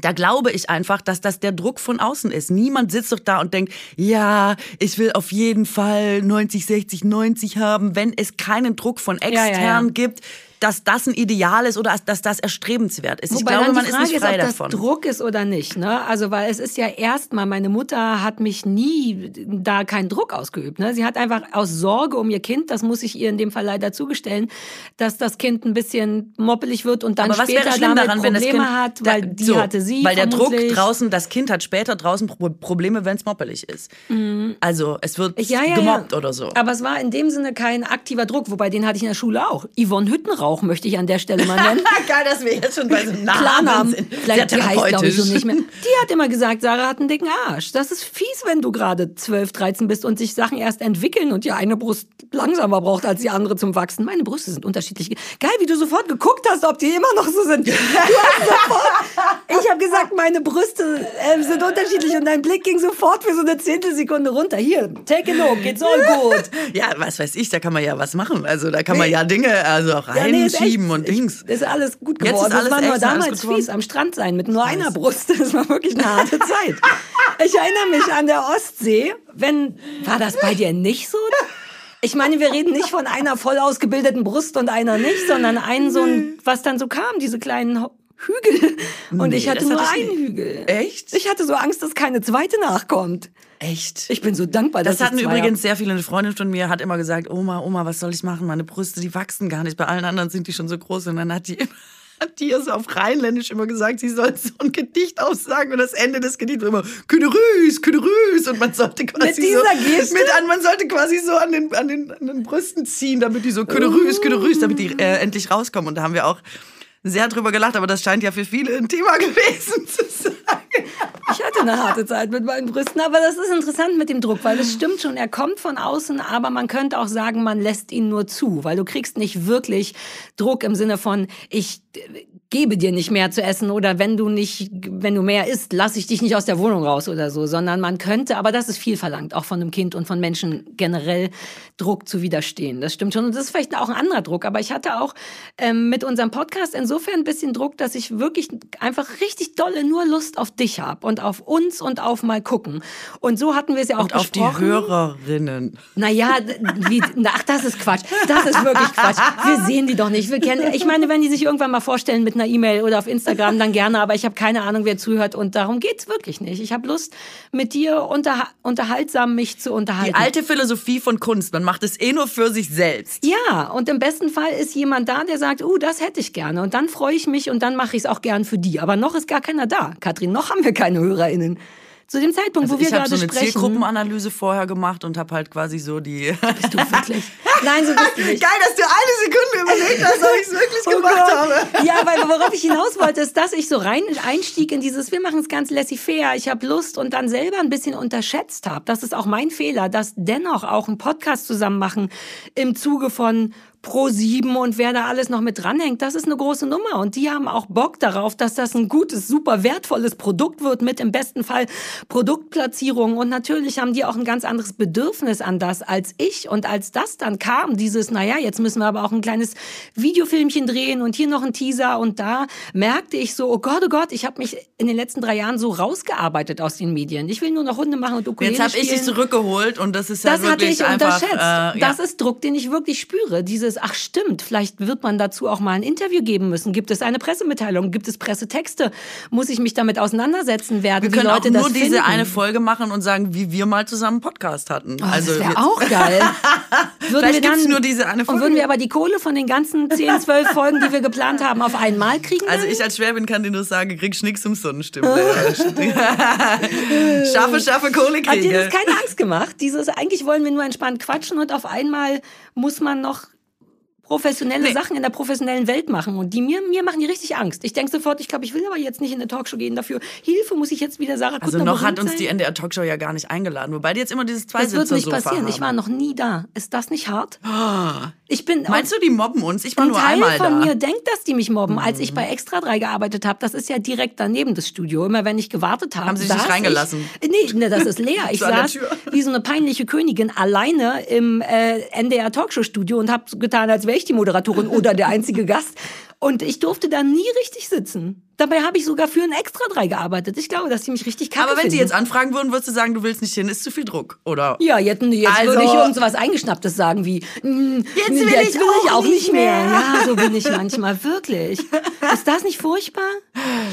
da glaube ich einfach, dass das der Druck von außen ist. Niemand sitzt doch da und denkt, ja, ich will auf jeden Fall 90, 60, 90 haben, wenn es keinen Druck von extern ja, ja, ja. gibt dass das ein Ideal ist oder dass das erstrebenswert ist. Wobei ich glaube, man ist nicht frei ist, ob davon. Das Druck ist oder nicht, ne? Also weil es ist ja erstmal, meine Mutter hat mich nie da keinen Druck ausgeübt. Ne? Sie hat einfach aus Sorge um ihr Kind, das muss ich ihr in dem Fall leider zugestellen, dass das Kind ein bisschen moppelig wird und dann später damit daran, Probleme kind, hat, weil da, die so, hatte sie. Weil der Druck draußen, das Kind hat später draußen Probleme, wenn es moppelig ist. Mhm. Also es wird ja, ja, gemobbt ja. oder so. Aber es war in dem Sinne kein aktiver Druck, wobei den hatte ich in der Schule auch. Yvonne Hüttenrauch Rauch möchte ich an der Stelle mal nennen. [LAUGHS] Geil, dass wir jetzt schon bei so Namen Klarnamen. sind. Vielleicht die heißt, glaube ich, so nicht mehr. Die hat immer gesagt, Sarah hat einen dicken Arsch. Das ist fies, wenn du gerade 12, 13 bist und sich Sachen erst entwickeln und die eine Brust langsamer braucht als die andere zum Wachsen. Meine Brüste sind unterschiedlich. Geil, wie du sofort geguckt hast, ob die immer noch so sind. Ich habe gesagt, meine Brüste äh, sind unterschiedlich und dein Blick ging sofort für so eine Zehntelsekunde runter. Hier, take a look, it's all good. [LAUGHS] Ja, was weiß ich, da kann man ja was machen. Also da kann man ja Dinge also auch rein. Ja, nee, schieben und Dings. Ist alles gut geworden. Jetzt ist alles das war nur damals fies, am Strand sein mit nur Weiß. einer Brust. Das war wirklich eine harte [LAUGHS] Zeit. Ich erinnere mich an der Ostsee. Wenn, war das bei dir nicht so? Ich meine, wir reden nicht von einer voll ausgebildeten Brust und einer nicht, sondern einen so ein, was dann so kam, diese kleinen Hügel. Und nee, ich hatte nur einen Hügel. Echt? Ich hatte so Angst, dass keine zweite nachkommt. Echt? Ich bin so dankbar, dass Das hatten übrigens sehr viele. Eine Freundin von mir hat immer gesagt, Oma, Oma, was soll ich machen? Meine Brüste, die wachsen gar nicht. Bei allen anderen sind die schon so groß. Und dann hat die immer [LAUGHS] hat die so auf Rheinländisch immer gesagt, sie soll so ein Gedicht aussagen und das Ende des Gedichts war immer Küderüs, Küderüs und man sollte quasi mit dieser so Geste? mit an, man sollte quasi so an den, an den, an den Brüsten ziehen, damit die so Küderüs, Küderüs, damit die äh, endlich rauskommen und da haben wir auch sehr drüber gelacht, aber das scheint ja für viele ein Thema [LAUGHS] gewesen zu sein. Ich hatte eine harte Zeit mit meinen Brüsten, aber das ist interessant mit dem Druck, weil es stimmt schon, er kommt von außen, aber man könnte auch sagen, man lässt ihn nur zu, weil du kriegst nicht wirklich Druck im Sinne von, ich gebe dir nicht mehr zu essen oder wenn du nicht, wenn du mehr isst, lasse ich dich nicht aus der Wohnung raus oder so, sondern man könnte, aber das ist viel verlangt, auch von einem Kind und von Menschen generell Druck zu widerstehen. Das stimmt schon und das ist vielleicht auch ein anderer Druck, aber ich hatte auch ähm, mit unserem Podcast insofern ein bisschen Druck, dass ich wirklich einfach richtig dolle nur Lust auf dich habe und auf uns und auf mal gucken. Und so hatten wir es ja auch und besprochen. auf die Hörerinnen. Naja, wie, ach, das ist Quatsch. Das ist wirklich Quatsch. Wir sehen die doch nicht. Wir kennen, ich meine, wenn die sich irgendwann mal vorstellen mit einer E-Mail oder auf Instagram, dann gerne, aber ich habe keine Ahnung, wer zuhört und darum geht's wirklich nicht. Ich habe Lust, mit dir unter, unterhaltsam mich zu unterhalten. Die alte Philosophie von Kunst, man macht es eh nur für sich selbst. Ja, und im besten Fall ist jemand da, der sagt, uh, das hätte ich gerne und dann freue ich mich und dann mache ich es auch gern für die. Aber noch ist gar keiner da. Katrin, noch haben wir keine HörerInnen. Zu dem Zeitpunkt, also wo wir gerade sprechen. Ich habe so eine Zielgruppenanalyse vorher gemacht und habe halt quasi so die. Bist du wirklich? [LAUGHS] Nein, so bist du nicht. Geil, dass du eine Sekunde überlegt hast, ob ich es wirklich oh gemacht Gott. habe. Ja, weil worauf ich hinaus wollte, ist, dass ich so rein einstieg in dieses, wir machen es ganz laissez-faire, ich habe Lust und dann selber ein bisschen unterschätzt habe. Das ist auch mein Fehler, dass dennoch auch ein Podcast zusammen machen im Zuge von Pro 7 und wer da alles noch mit dranhängt, das ist eine große Nummer. Und die haben auch Bock darauf, dass das ein gutes, super wertvolles Produkt wird mit im besten Fall Produktplatzierung. Und natürlich haben die auch ein ganz anderes Bedürfnis an das als ich. Und als das dann kam, dieses, naja, jetzt müssen wir aber auch ein kleines Videofilmchen drehen und hier noch ein Teaser. Und da merkte ich so, oh Gott, oh Gott, ich habe mich in den letzten drei Jahren so rausgearbeitet aus den Medien. Ich will nur noch Hunde machen und Ukulele Jetzt habe ich dich zurückgeholt und das ist ja das wirklich hatte ich einfach, unterschätzt. Äh, ja. Das ist Druck, den ich wirklich spüre. Diese dieses, ach stimmt, vielleicht wird man dazu auch mal ein Interview geben müssen. Gibt es eine Pressemitteilung? Gibt es Pressetexte? Muss ich mich damit auseinandersetzen werden? Wir können Leute auch nur diese eine Folge machen und sagen, wie wir mal zusammen einen Podcast hatten. Oh, also das wäre auch geil. [LAUGHS] würden Vielleicht gibt es nur diese eine Folge. Und würden wir aber die Kohle von den ganzen 10, 12 Folgen, die wir geplant haben, auf einmal kriegen? Also ich als Schwäbin kann dir nur sagen, krieg nix um Sonnenstimme. [LAUGHS] schaffe, schaffe, Kohle kriege. Hat dir das keine Angst gemacht? Dieses, eigentlich wollen wir nur entspannt quatschen und auf einmal muss man noch professionelle nee. Sachen in der professionellen Welt machen und die mir, mir machen die richtig Angst. Ich denke sofort, ich glaube, ich will aber jetzt nicht in eine Talkshow gehen dafür. Hilfe, muss ich jetzt wieder Sarah Also noch hat uns sein? die NDR Talkshow ja gar nicht eingeladen, wobei die jetzt immer dieses zwei Das wird nicht passieren. Haben. Ich war noch nie da. Ist das nicht hart? Oh. Ich bin Meinst du, die mobben uns? Ich war ein nur Teil einmal von da. mir denkt, dass die mich mobben. Als ich mhm. bei Extra 3 gearbeitet habe, das ist ja direkt daneben das Studio. Immer wenn ich gewartet habe, haben sie sich reingelassen? Ich, nee, nee, das ist leer. [LAUGHS] Ich saß wie so eine peinliche Königin alleine im äh, NDR Talkshow Studio und habe getan, als wäre ich die Moderatorin oder der einzige Gast. Und ich durfte da nie richtig sitzen. Dabei habe ich sogar für ein Extra 3 gearbeitet. Ich glaube, dass sie mich richtig kacke Aber wenn finden. sie jetzt anfragen würden, würdest du sagen, du willst nicht hin, ist zu viel Druck, oder? Ja, jetzt, jetzt also, würde ich irgendwas Eingeschnapptes sagen wie, mm, jetzt will, jetzt ich, will ich, auch nicht mehr. mehr. Ja, so bin ich manchmal, wirklich. Ist das nicht furchtbar?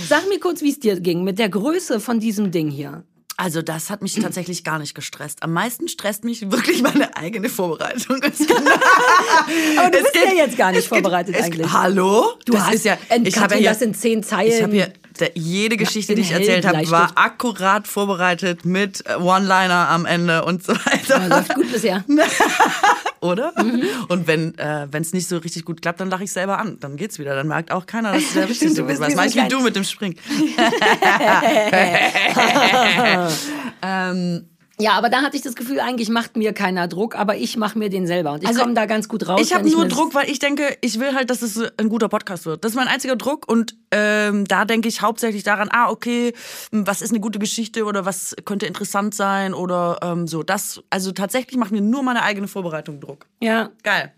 Sag mir kurz, wie es dir ging mit der Größe von diesem Ding hier. Also das hat mich tatsächlich gar nicht gestresst. Am meisten stresst mich wirklich [LAUGHS] meine eigene Vorbereitung. [LAUGHS] Aber du bist geht, ja jetzt gar nicht vorbereitet geht, eigentlich. Es, hallo? Du das hast ja, ich habe ja das in zehn Zeilen. Ich habe hier jede Geschichte, die ich erzählt habe, war akkurat vorbereitet mit One-Liner am Ende und so weiter. Aber läuft gut bisher. [LAUGHS] Oder? Mhm. Und wenn äh, es nicht so richtig gut klappt, dann lache ich selber an. Dann geht's wieder. Dann merkt auch keiner, dass es der richtig so ist. Was meinst wie du mit dem Spring? [LAUGHS] ähm, ja, aber da hatte ich das Gefühl, eigentlich macht mir keiner Druck, aber ich mache mir den selber. Und ich also, komme da ganz gut raus. Ich habe nur Druck, weil ich denke, ich will halt, dass es ein guter Podcast wird. Das ist mein einziger Druck. Und ähm, da denke ich hauptsächlich daran, ah, okay, was ist eine gute Geschichte oder was könnte interessant sein oder ähm, so. Das, also tatsächlich macht mir nur meine eigene Vorbereitung Druck. Ja. Geil.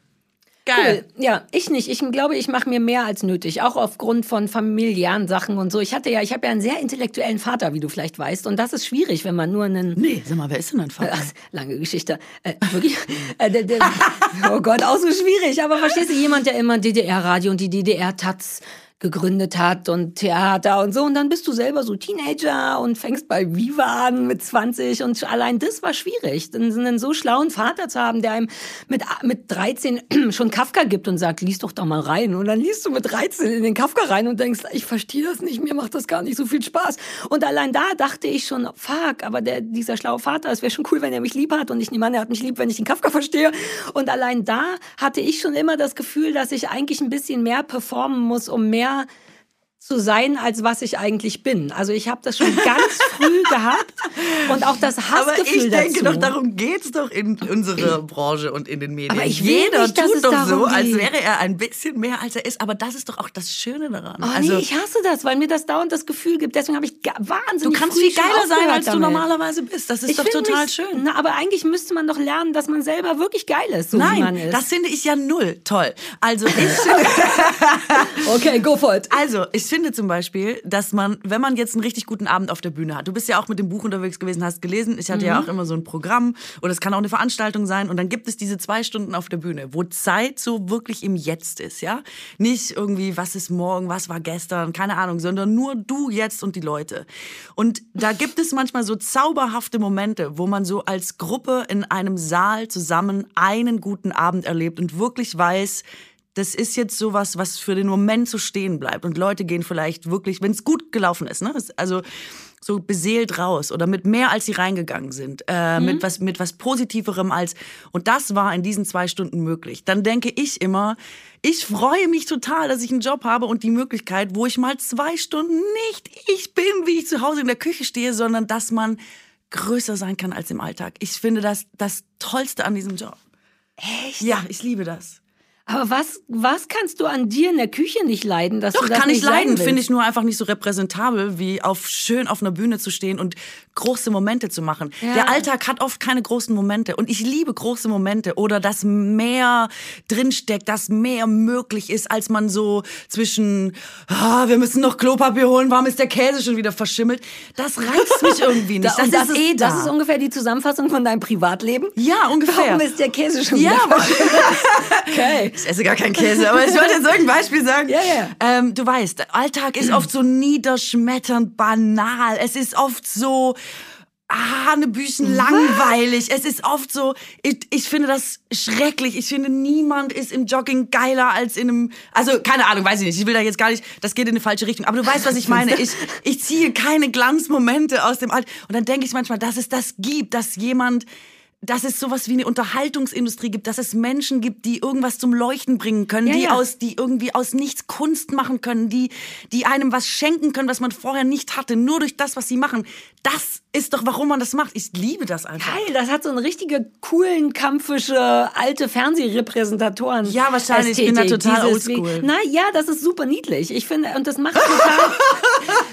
Geil. Cool. Ja, ich nicht. Ich glaube, ich mache mir mehr als nötig, auch aufgrund von familiären Sachen und so. Ich hatte ja, ich habe ja einen sehr intellektuellen Vater, wie du vielleicht weißt, und das ist schwierig, wenn man nur einen. Nee, sag mal, wer ist denn dein Vater? Ach, [LAUGHS] lange Geschichte. Äh, wirklich? [LAUGHS] äh, [LAUGHS] oh Gott, auch so schwierig. Aber verstehst du, jemand, der immer DDR-Radio und die DDR-Taz gegründet hat und Theater und so. Und dann bist du selber so Teenager und fängst bei Viva an mit 20 und allein das war schwierig. Einen so schlauen Vater zu haben, der einem mit, mit 13 [CLEARS THROAT] schon Kafka gibt und sagt, lies doch da mal rein. Und dann liest du mit 13 in den Kafka rein und denkst, ich verstehe das nicht, mir macht das gar nicht so viel Spaß. Und allein da dachte ich schon, fuck, aber der, dieser schlaue Vater, es wäre schon cool, wenn er mich lieb hat und ich nehme an, er hat mich lieb, wenn ich den Kafka verstehe. Und allein da hatte ich schon immer das Gefühl, dass ich eigentlich ein bisschen mehr performen muss, um mehr mehr zu sein, als was ich eigentlich bin. Also ich habe das schon ganz [LAUGHS] früh gehabt und auch das Hassgefühl Aber ich denke dazu. doch, darum geht's doch in unserer Branche und in den Medien. Aber ich Jeder nicht, tut doch so, geht. als wäre er ein bisschen mehr, als er ist. Aber das ist doch auch das Schöne daran. Oh, also, nee, ich hasse das, weil mir das dauernd das Gefühl gibt. Deswegen habe ich wahnsinnig Du kannst viel geiler sein, als damit. du normalerweise bist. Das ist ich doch total mich, schön. Na, aber eigentlich müsste man doch lernen, dass man selber wirklich geil ist, so Nein, wie man ist. das finde ich ja null toll. Also ich [LAUGHS] [LAUGHS] Okay, go for it. Also, ich finde zum Beispiel, dass man, wenn man jetzt einen richtig guten Abend auf der Bühne hat, du bist ja auch mit dem Buch unterwegs gewesen, hast gelesen, ich hatte mhm. ja auch immer so ein Programm oder es kann auch eine Veranstaltung sein und dann gibt es diese zwei Stunden auf der Bühne, wo Zeit so wirklich im Jetzt ist, ja? Nicht irgendwie, was ist morgen, was war gestern, keine Ahnung, sondern nur du jetzt und die Leute. Und da gibt es manchmal so zauberhafte Momente, wo man so als Gruppe in einem Saal zusammen einen guten Abend erlebt und wirklich weiß, das ist jetzt sowas, was für den Moment so stehen bleibt. Und Leute gehen vielleicht wirklich, wenn es gut gelaufen ist, ne? Also so beseelt raus oder mit mehr als sie reingegangen sind, äh, mhm. mit was mit was positiverem als und das war in diesen zwei Stunden möglich. Dann denke ich immer, ich freue mich total, dass ich einen Job habe und die Möglichkeit, wo ich mal zwei Stunden nicht ich bin, wie ich zu Hause in der Küche stehe, sondern dass man größer sein kann als im Alltag. Ich finde das das Tollste an diesem Job. Echt? Ja, ich liebe das. Aber was, was kannst du an dir in der Küche nicht leiden, dass Doch, du das kann ich leiden, finde ich nur einfach nicht so repräsentabel, wie auf schön auf einer Bühne zu stehen und große Momente zu machen. Ja. Der Alltag hat oft keine großen Momente und ich liebe große Momente oder dass mehr drinsteckt, dass mehr möglich ist, als man so zwischen, ah, wir müssen noch Klopapier holen, warum ist der Käse schon wieder verschimmelt? Das reizt mich irgendwie [LAUGHS] nicht. das, das, ist, eh da. Das ist ungefähr die Zusammenfassung von deinem Privatleben? Ja, ungefähr. Warum ist der Käse schon ja, wieder verschimmelt? [LAUGHS] okay. Ich esse gar keinen Käse, aber ich wollte jetzt irgendein Beispiel sagen. Ja, ja. Ähm, du weißt, der Alltag ist oft so niederschmetternd banal. Es ist oft so Hanebüchen langweilig. Es ist oft so, ich, ich finde das schrecklich. Ich finde, niemand ist im Jogging geiler als in einem, also keine Ahnung, weiß ich nicht. Ich will da jetzt gar nicht, das geht in eine falsche Richtung. Aber du weißt, was ich [LAUGHS] meine. Ich, ich ziehe keine Glanzmomente aus dem Alltag. Und dann denke ich manchmal, dass es das gibt, dass jemand dass es sowas wie eine Unterhaltungsindustrie gibt, dass es Menschen gibt, die irgendwas zum Leuchten bringen können, Ja, die ja. aus, die irgendwie aus nichts Kunst machen können, die, die einem was schenken können, was man vorher nicht hatte, nur durch das, was sie machen. Das ist doch, warum man das macht. Ich liebe das einfach. Geil, das hat so einen richtige coolen, kampfische, alte Fernsehrepräsentatoren. Ja, wahrscheinlich. Ich bin da Ästhetik, total oldschool. Na ja, das ist super niedlich. Ich finde, und das macht [LAUGHS] total.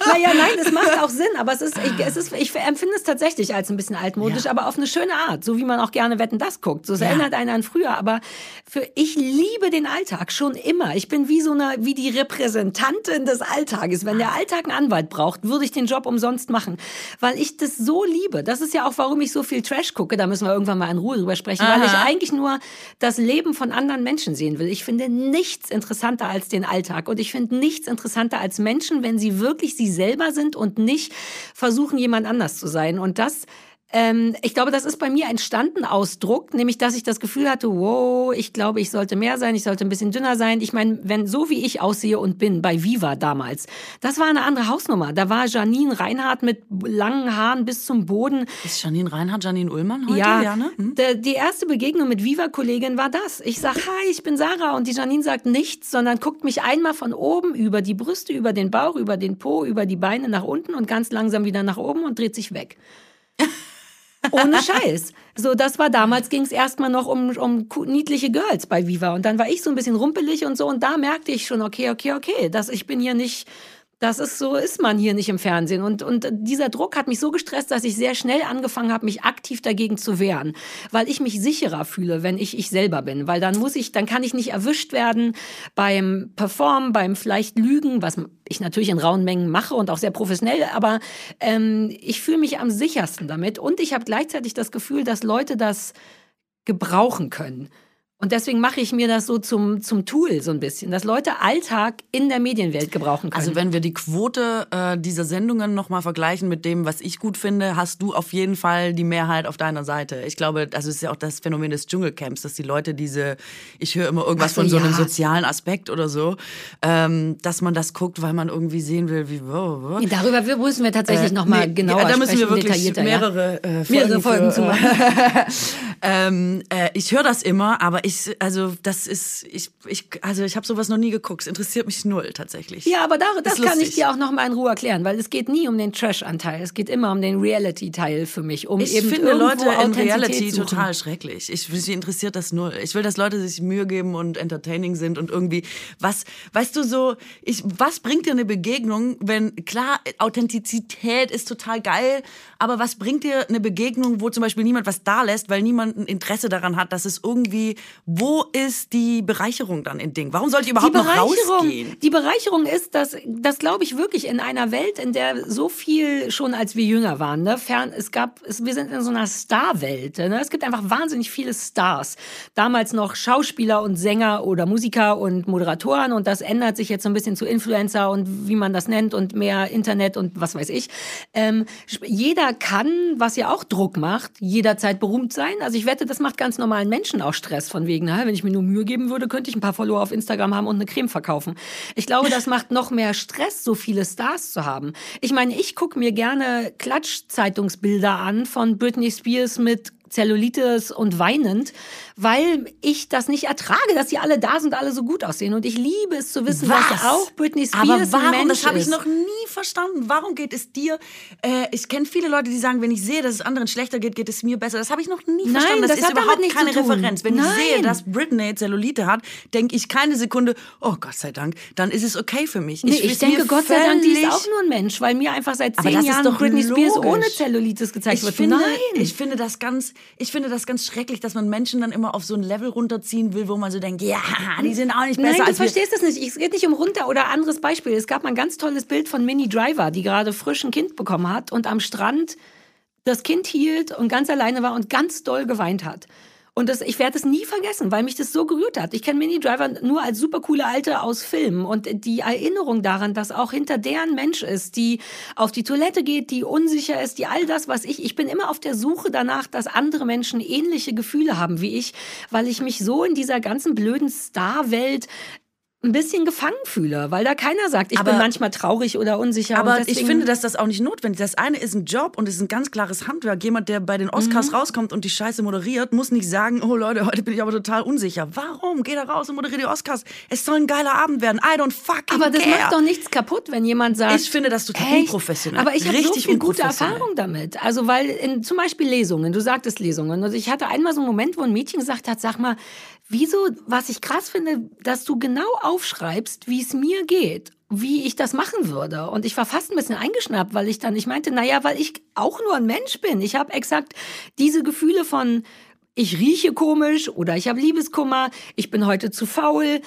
Naja, nein, das macht auch Sinn, aber es ist, ich, es ist, ich empfinde es tatsächlich als ein bisschen altmodisch, Ja. aber auf eine schöne Art, so wie man auch gerne Wetten das guckt. So es erinnert einen an früher, aber für ich liebe den Alltag schon immer. Ich bin wie so eine, wie die Repräsentantin des Alltages. Wenn der Alltag einen Anwalt braucht, würde ich den Job umsonst machen, weil ich das so liebe. Das ist ja auch, warum ich so viel Trash gucke. Da müssen wir irgendwann mal in Ruhe drüber sprechen, weil ich Aha. eigentlich nur das Leben von anderen Menschen sehen will. Ich finde nichts interessanter als den Alltag und ich finde nichts interessanter als Menschen, wenn sie wirklich sie selber sind und nicht versuchen, jemand anders zu sein. Und das ähm, ich glaube, das ist bei mir entstanden aus Druck, nämlich dass ich das Gefühl hatte, wow, ich glaube, ich sollte mehr sein, ich sollte ein bisschen dünner sein. Ich meine, wenn so wie ich aussehe und bin bei Viva damals, das war eine andere Hausnummer. Da war Janine Reinhardt mit langen Haaren bis zum Boden. Ist Janine Reinhardt, Janine Ullmann heute? Ja, ne? Hm? die erste Begegnung mit Viva-Kollegin war das. Ich sag, hi, ich bin Sarah und die Janine sagt nichts, sondern guckt mich einmal von oben über die Brüste, über den Bauch, über den Po, über die Beine nach unten und ganz langsam wieder nach oben und dreht sich weg. [LAUGHS] Ohne Scheiß. So, das war damals ging es erstmal noch um, um niedliche Girls bei Viva. Und dann war ich so ein bisschen rumpelig und so. Und da merkte ich schon, okay, okay, okay, dass ich bin hier nicht, das ist so, ist man hier nicht im Fernsehen. Und, und dieser Druck hat mich so gestresst, dass ich sehr schnell angefangen habe, mich aktiv dagegen zu wehren. Weil ich mich sicherer fühle, wenn ich ich selber bin. Weil dann muss ich, dann kann ich nicht erwischt werden beim Performen, beim vielleicht Lügen, was ich natürlich in rauen Mengen mache und auch sehr professionell, aber ähm, ich fühle mich am sichersten damit. Und ich habe gleichzeitig das Gefühl, dass Leute das gebrauchen können. Und deswegen mache ich mir das so zum, zum Tool so ein bisschen, dass Leute Alltag in der Medienwelt gebrauchen können. Also wenn wir die Quote äh, dieser Sendungen nochmal vergleichen mit dem, was ich gut finde, hast du auf jeden Fall die Mehrheit auf deiner Seite. Ich glaube, also es ist ja auch das Phänomen des Dschungelcamps, dass die Leute diese, ich höre immer irgendwas Ach so, von so einem ja. sozialen Aspekt oder so, ähm, dass man das guckt, weil man irgendwie sehen will, wie... Wo, wo. Darüber müssen wir tatsächlich noch mal nee, genauer ja, da müssen wir sprechen, wirklich detaillierter, ja. mehrere, äh, Folgen, Mehrere Folgen zu [LAUGHS] machen. Äh, ähm, äh, ich höre das immer, aber ich, also das ist, ich, ich, also ich habe sowas noch nie geguckt. Es interessiert mich null tatsächlich. Ja, aber da, das kann ich dir auch noch mal in Ruhe erklären, weil es geht nie um den Trash-Anteil, es geht immer um den Reality-Teil für mich, um Ich eben finde Leute in Reality suchen. total schrecklich. Ich, mich interessiert das null. Ich will, dass Leute sich Mühe geben und entertaining sind und irgendwie was, weißt du so, ich, was bringt dir eine Begegnung, wenn, klar, Authentizität ist total geil, aber was bringt dir eine Begegnung, wo zum Beispiel niemand was da lässt, weil niemand ein Interesse daran hat, dass es irgendwie, wo ist die Bereicherung dann in Ding? Warum sollte ich überhaupt noch rausgehen? die Bereicherung ist, dass das glaube ich wirklich in einer Welt, in der so viel schon als wir jünger waren, ne, fern, es gab, es, wir sind in so einer Starwelt, ne, es gibt einfach wahnsinnig viele Stars. Damals noch Schauspieler und Sänger oder Musiker und Moderatoren und das ändert sich jetzt so ein bisschen zu Influencer und wie man das nennt und mehr Internet und was weiß ich. Ähm, jeder kann, was ja auch Druck macht, jederzeit berühmt sein. Also ich wette, das macht ganz normalen Menschen auch Stress von wegen, na, wenn ich mir nur Mühe geben würde, könnte ich ein paar Follower auf Instagram haben und eine Creme verkaufen. Ich glaube, das macht noch mehr Stress, so viele Stars zu haben. Ich meine, ich gucke mir gerne Klatschzeitungsbilder an von Britney Spears mit Zellulitis und weinend, weil ich das nicht ertrage, dass sie alle da sind, alle so gut aussehen. Und ich liebe es zu wissen, dass auch Britney Spears Aber warum? Mensch Das habe ich noch nie verstanden. Warum geht es dir? Äh, ich kenne viele Leute, die sagen, wenn ich sehe, dass es anderen schlechter geht, geht es mir besser. Das habe ich noch nie Nein, verstanden. Das, das ist überhaupt keine. Referenz. Wenn ich Nein. sehe, dass Britney Zellulite hat, denke ich keine Sekunde, oh Gott sei Dank, dann ist es okay für mich. Nee, ich, ist denke, Gott sei Dank, die ist auch nur ein Mensch, weil mir einfach seit zehn Jahren doch Britney Spears ohne Zellulitis gezeigt Ich wird. finde, Nein. ich finde das ganz, ich finde das ganz schrecklich, dass man Menschen dann immer auf so ein Level runterziehen will, wo man so denkt, ja, die sind auch nicht besser Nein, du als wir. verstehst das nicht. Es geht nicht um runter oder anderes Beispiel. Es gab mal ein ganz tolles Bild von Minnie Driver, die gerade frisch ein Kind bekommen hat und am Strand das Kind hielt und ganz alleine war und ganz doll geweint hat. Und das, ich werde es nie vergessen, weil mich das so gerührt hat. Ich kenne Mini Driver nur als super coole Alte aus Filmen und die Erinnerung daran, dass auch hinter deren Mensch ist, die auf die Toilette geht, die unsicher ist, die all das, was ich, ich bin immer auf der Suche danach, dass andere Menschen ähnliche Gefühle haben wie ich, weil ich mich so in dieser ganzen blöden Star-Welt ein bisschen gefangen fühle, weil da keiner sagt, ich aber, bin manchmal traurig oder unsicher. Aber ich finde, dass das auch nicht notwendig ist. Das eine ist ein Job und es ist ein ganz klares Handwerk. Jemand, der bei den Oscars mhm. rauskommt und die Scheiße moderiert, muss nicht sagen, oh Leute, heute bin ich aber total unsicher. Warum? Geh da raus und moderiere die Oscars. Es soll ein geiler Abend werden. I don't fucking Aber das care. macht doch nichts kaputt, wenn jemand sagt. Ich finde das total echt? unprofessionell. Aber ich habe so viel gute Erfahrung damit. Also weil in zum Beispiel Lesungen, du sagtest Lesungen. Also ich hatte einmal so einen Moment, wo ein Mädchen gesagt hat, sag mal, wieso, was ich krass finde, dass du genau aufschreibst, wie es mir geht, wie ich das machen würde. Und ich war fast ein bisschen eingeschnappt, weil ich dann, ich meinte, naja, weil ich auch nur ein Mensch bin. Ich habe exakt diese Gefühle von, ich rieche komisch oder ich habe Liebeskummer, ich bin heute zu faul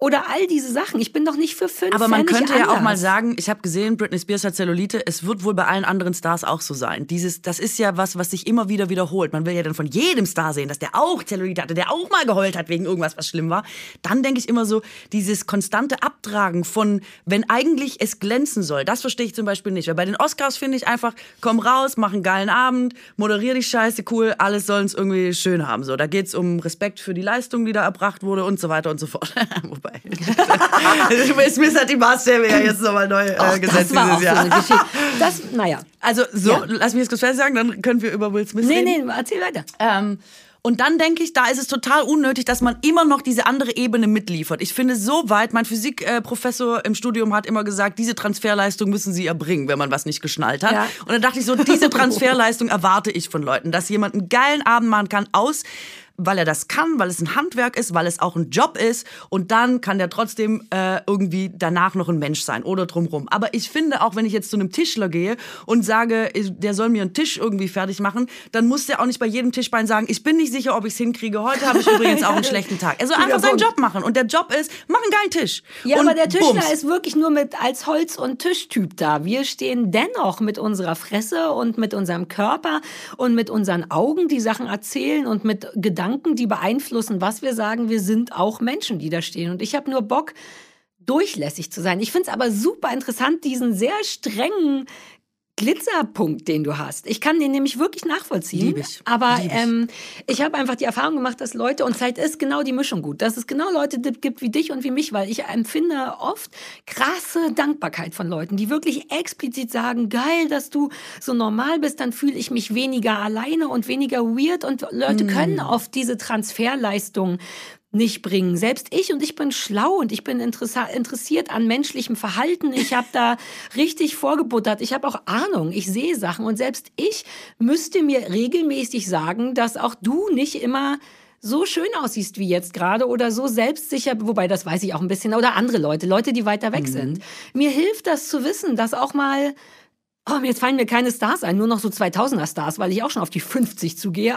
oder all diese Sachen. Ich bin doch nicht für fünf. Aber man könnte ja auch mal sagen, ich habe gesehen, Britney Spears hat Zellulite. Es wird wohl bei allen anderen Stars auch so sein. Dieses, das ist ja was, was sich immer wieder wiederholt. Man will ja dann von jedem Star sehen, dass der auch Zellulite hatte, der auch mal geheult hat wegen irgendwas, was schlimm war. Dann denke ich immer so, dieses konstante Abtragen von, wenn eigentlich es glänzen soll, das verstehe ich zum Beispiel nicht. Weil bei den Oscars finde ich einfach, komm raus, mach einen geilen Abend, moderier die Scheiße, cool, alles sollen es irgendwie schön haben. So, da geht's um Respekt für die Leistung, die da erbracht wurde und so weiter und so fort. [LAUGHS] Vorbei. Will Smith hat die Maßstäbe ja jetzt nochmal neu äh, gesetzt das dieses Jahr. So das, naja. Also so, ja. lass mich jetzt kurz fest sagen, dann können wir über Will Smith nee, reden. Nee, nee, erzähl weiter. Ähm, und dann denke ich, da ist es total unnötig, dass man immer noch diese andere Ebene mitliefert. Ich finde so weit, mein Physikprofessor im Studium hat immer gesagt, diese Transferleistung müssen sie erbringen, wenn man was nicht geschnallt hat. Ja. Und dann dachte ich so, diese [LAUGHS] Transferleistung erwarte ich von Leuten, dass jemand einen geilen Abend machen kann aus weil er das kann, weil es ein Handwerk ist, weil es auch ein Job ist und dann kann der trotzdem äh, irgendwie danach noch ein Mensch sein oder drumrum. Aber ich finde auch, wenn ich jetzt zu einem Tischler gehe und sage, der soll mir einen Tisch irgendwie fertig machen, dann muss der auch nicht bei jedem Tischbein sagen, ich bin nicht sicher, ob ich es hinkriege. Heute habe ich [LAUGHS] übrigens auch einen schlechten Tag. Er soll einfach seinen Job machen und der Job ist, mach einen geilen Tisch. Ja, und aber der Tischler bums. ist wirklich nur mit als Holz- und Tischtyp da. Wir stehen dennoch mit unserer Fresse und mit unserem Körper und mit unseren Augen, die Sachen erzählen und mit Gedanken Gedanken, die beeinflussen, was wir sagen. Wir sind auch Menschen, die da stehen. Und ich habe nur Bock, durchlässig zu sein. Ich finde es aber super interessant, diesen sehr strengen Glitzerpunkt, den du hast. Ich kann den nämlich wirklich nachvollziehen. Lieb ich. Aber Lieb ich, ähm, ich habe einfach die Erfahrung gemacht, dass Leute, und Zeit ist genau die Mischung gut, dass es genau Leute gibt wie dich und wie mich, weil ich empfinde oft krasse Dankbarkeit von Leuten, die wirklich explizit sagen, geil, dass du so normal bist, dann fühle ich mich weniger alleine und weniger weird und Leute mm. können oft diese Transferleistung nicht bringen. Selbst ich und ich bin schlau und ich bin interessiert an menschlichem Verhalten. Ich habe da richtig vorgebuttert. Ich habe auch Ahnung. Ich sehe Sachen und selbst ich müsste mir regelmäßig sagen, dass auch du nicht immer so schön aussiehst wie jetzt gerade oder so selbstsicher, wobei das weiß ich auch ein bisschen, oder andere Leute, Leute, die weiter weg mhm. sind. Mir hilft das zu wissen, dass auch mal, oh, jetzt fallen mir keine Stars ein, nur noch so 2000er Stars, weil ich auch schon auf die 50 zugehe.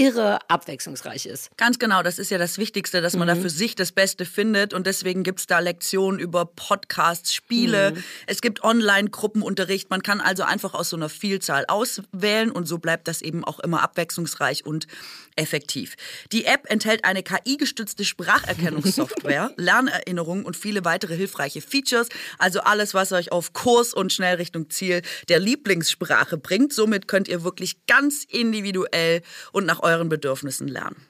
irre abwechslungsreich ist. Ganz genau, das ist ja das Wichtigste, dass man mhm. da für sich das Beste findet und deswegen gibt es da Lektionen über Podcasts, Spiele, mhm. es gibt Online-Gruppenunterricht, man kann also einfach aus so einer Vielzahl auswählen und so bleibt das eben auch immer abwechslungsreich und effektiv. Die App enthält eine KI-gestützte Spracherkennungssoftware, [LAUGHS] Lernerinnerungen und viele weitere hilfreiche Features, also alles, was euch auf Kurs und schnell Richtung Ziel der Lieblingssprache bringt. Somit könnt ihr wirklich ganz individuell und nach euren Bedürfnissen lernen.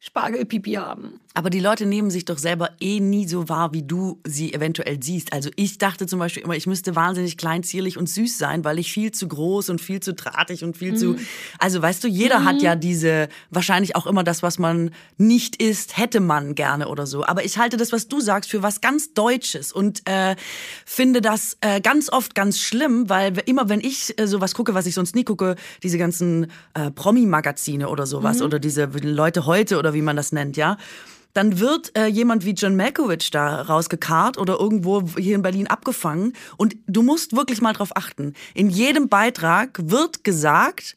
Spargelpipi haben. Aber die Leute nehmen sich doch selber eh nie so wahr, wie du sie eventuell siehst. Also ich dachte zum Beispiel immer, ich müsste wahnsinnig klein, zierlich und süß sein, weil ich viel zu groß und viel zu drahtig und viel mhm. zu. Also weißt du, jeder mhm. hat ja diese, wahrscheinlich auch immer das, was man nicht ist, hätte man gerne oder so. Aber ich halte das, was du sagst, für was ganz Deutsches und äh, finde das äh, ganz oft ganz schlimm, weil immer wenn ich äh, sowas gucke, was ich sonst nie gucke, diese ganzen äh, Promi-Magazine oder sowas mhm. oder diese Leute heute oder oder wie man das nennt, ja, dann wird äh, jemand wie John Malkovich da rausgekarrt oder irgendwo hier in Berlin abgefangen. Und du musst wirklich mal drauf achten. In jedem Beitrag wird gesagt,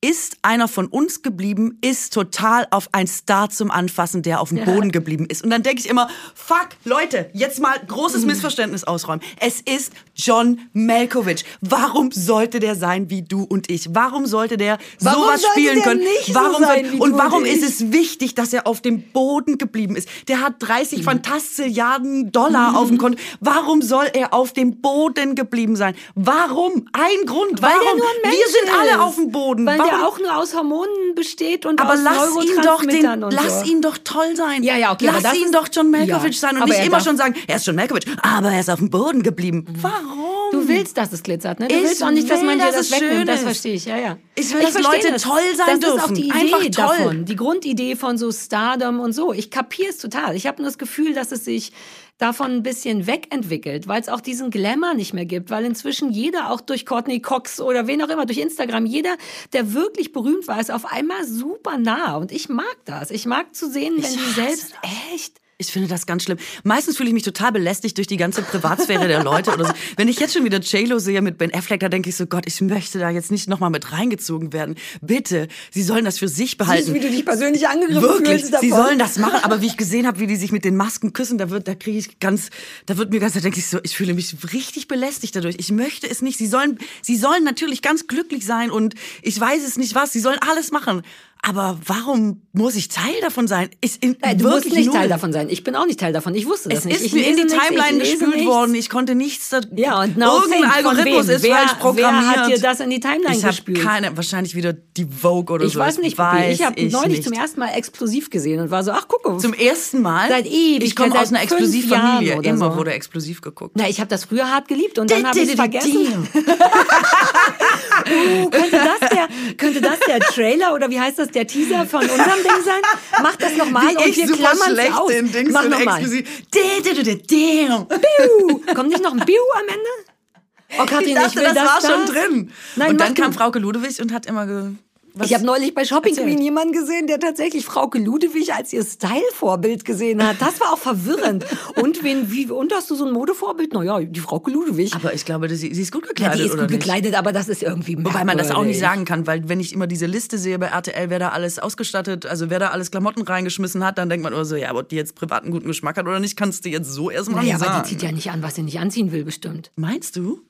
ist einer von uns geblieben, ist total auf ein Star zum Anfassen, der auf dem ja. Boden geblieben ist. Und dann denke ich immer, fuck, Leute, jetzt mal großes mhm. Missverständnis ausräumen. Es ist John Malkovich. Warum sollte der sein wie du und ich? Warum sollte der warum sowas sollte spielen der können? warum so sein, und warum und ist es wichtig, dass er auf dem Boden geblieben ist? Der hat 30 mhm. Fantastilliarden Dollar mhm. auf dem Konto. Warum soll er auf dem Boden geblieben sein? Warum? Ein Grund. Weil warum? Wir sind alle auf dem Boden. Weil der auch nur aus Hormonen besteht und aber aus lass ihn doch den, lass so. ihn doch toll sein. Ja, ja, okay. Lass ihn doch John Malkovich ja, sein und nicht immer schon sagen, er ist John Malkovich, aber er ist auf dem Boden geblieben. Mhm. Warum? Du willst, dass es glitzert, ne? Du ich willst auch nicht, dass man dir das wegnimmt. Das verstehe ich, ja, ja. Ich will, dass Leute das. toll sein das dürfen. Das ist auch die Idee Einfach toll. davon. Die Grundidee von so Stardom und so. Ich kapiere es total. Ich habe nur das Gefühl, dass es sich davon ein bisschen wegentwickelt, weil es auch diesen Glamour nicht mehr gibt, weil inzwischen jeder, auch durch Courtney Cox oder wen auch immer, durch Instagram, jeder, der wirklich berühmt war, ist auf einmal super nah. Und ich mag das. Ich mag zu sehen, wenn ich die selbst das. echt ich finde das ganz schlimm. Meistens fühle ich mich total belästigt durch die ganze Privatsphäre der Leute oder so. Wenn ich jetzt schon wieder J-Lo sehe mit Ben Affleck, da denke ich so, Gott, ich möchte da jetzt nicht nochmal mit reingezogen werden. Bitte, sie sollen das für sich behalten. Siehst, wie du dich persönlich angegriffen Wirklich, fühlst sie sollen das machen. Aber wie ich gesehen habe, wie die sich mit den Masken küssen, da wird, da kriege ich ganz, da wird mir ganz, da denke ich so, ich fühle mich richtig belästigt dadurch. Ich möchte es nicht. Sie sollen, sie sollen natürlich ganz glücklich sein und ich weiß es nicht was. Sie sollen alles machen. Aber warum muss ich Teil davon sein? Ist in, Nein, du musst nicht null. Teil davon sein. Ich bin auch nicht Teil davon. Ich wusste das es nicht. Es ist mir in die Timeline gespült worden. Ich konnte nichts. Da ja, und irgendein Algorithmus ist wer, falsch programmiert. Wer hat dir das in die Timeline ich gespült? keine, wahrscheinlich wieder die Vogue oder ich so. Weiß nicht, weiß ich habe neulich nicht. zum ersten Mal explosiv gesehen und war so, ach guck mal. Zum ersten Mal? Seit ewig. Ich komme aus einer Explosivfamilie. Immer so. wurde explosiv geguckt. Na, ich habe das früher hart geliebt und dann habe ich es vergessen. [LAUGHS] uh, könnte, das der, könnte das der Trailer oder wie heißt das, der Teaser von unserem Ding sein? Mach das nochmal und wir klammern es aus. Den Dings Mach nochmal. Kommt nicht noch ein Biu am Ende? Oh, Katrin, ich, dachte, ich will das, das war da? schon drin. Nein, und dann kam Frauke Ludewig und hat immer ge Was? Ich habe neulich bei Shopping Erzähl. Queen jemanden gesehen, der tatsächlich Frauke Ludewig als ihr Style-Vorbild gesehen hat. Das war auch verwirrend. [LAUGHS] und wen, wie, und hast du so ein Modevorbild? Naja, die Frauke Ludewig. Aber ich glaube, sie, sie ist gut gekleidet. Ja, die ist gut gekleidet, aber das ist irgendwie Wobei man das auch nicht sagen kann, weil wenn ich immer diese Liste sehe bei RTL, wer da alles ausgestattet, also wer da alles Klamotten reingeschmissen hat, dann denkt man immer so, ja, ob die jetzt privaten guten Geschmack hat oder nicht, kannst du jetzt so erstmal naja, nicht sagen. Ja, aber die zieht ja nicht an, was sie nicht anziehen will, bestimmt. Meinst du?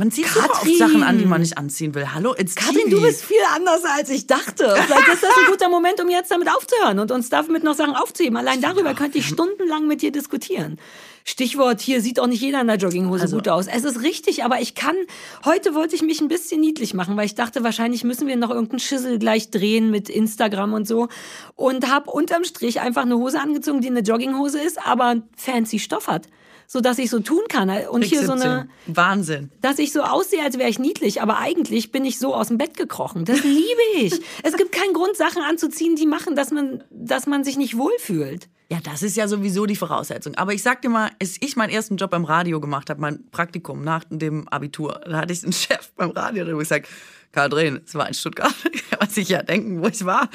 Man zieht Katrin. super oft Sachen an, die man nicht anziehen will. Hallo, it's Katrin, TV. du bist viel anders als ich dachte. Vielleicht ist das ein guter Moment, um jetzt damit aufzuhören und uns damit noch Sachen aufzuheben. Allein darüber könnte ich stundenlang mit dir diskutieren. Stichwort, hier sieht auch nicht jeder in der Jogginghose also. gut aus. Es ist richtig, aber ich kann, heute wollte ich mich ein bisschen niedlich machen, weil ich dachte, wahrscheinlich müssen wir noch irgendeinen Schissel gleich drehen mit Instagram und so. Und habe unterm Strich einfach eine Hose angezogen, die eine Jogginghose ist, aber fancy Stoff hat so dass ich so tun kann. Und hier so eine. Wahnsinn. Dass ich so aussehe, als wäre ich niedlich, aber eigentlich bin ich so aus dem Bett gekrochen. Das liebe ich. [LAUGHS] es gibt keinen Grund, Sachen anzuziehen, die machen, dass man, dass man sich nicht wohlfühlt. Ja, das ist ja sowieso die Voraussetzung. Aber ich sag dir mal, als ich meinen ersten Job beim Radio gemacht habe, mein Praktikum nach dem Abitur, da hatte ich einen [LAUGHS] Chef beim Radio, der hat gesagt, Kadrin, es war in Stuttgart, [LAUGHS] kann man sich ja denken, wo ich war.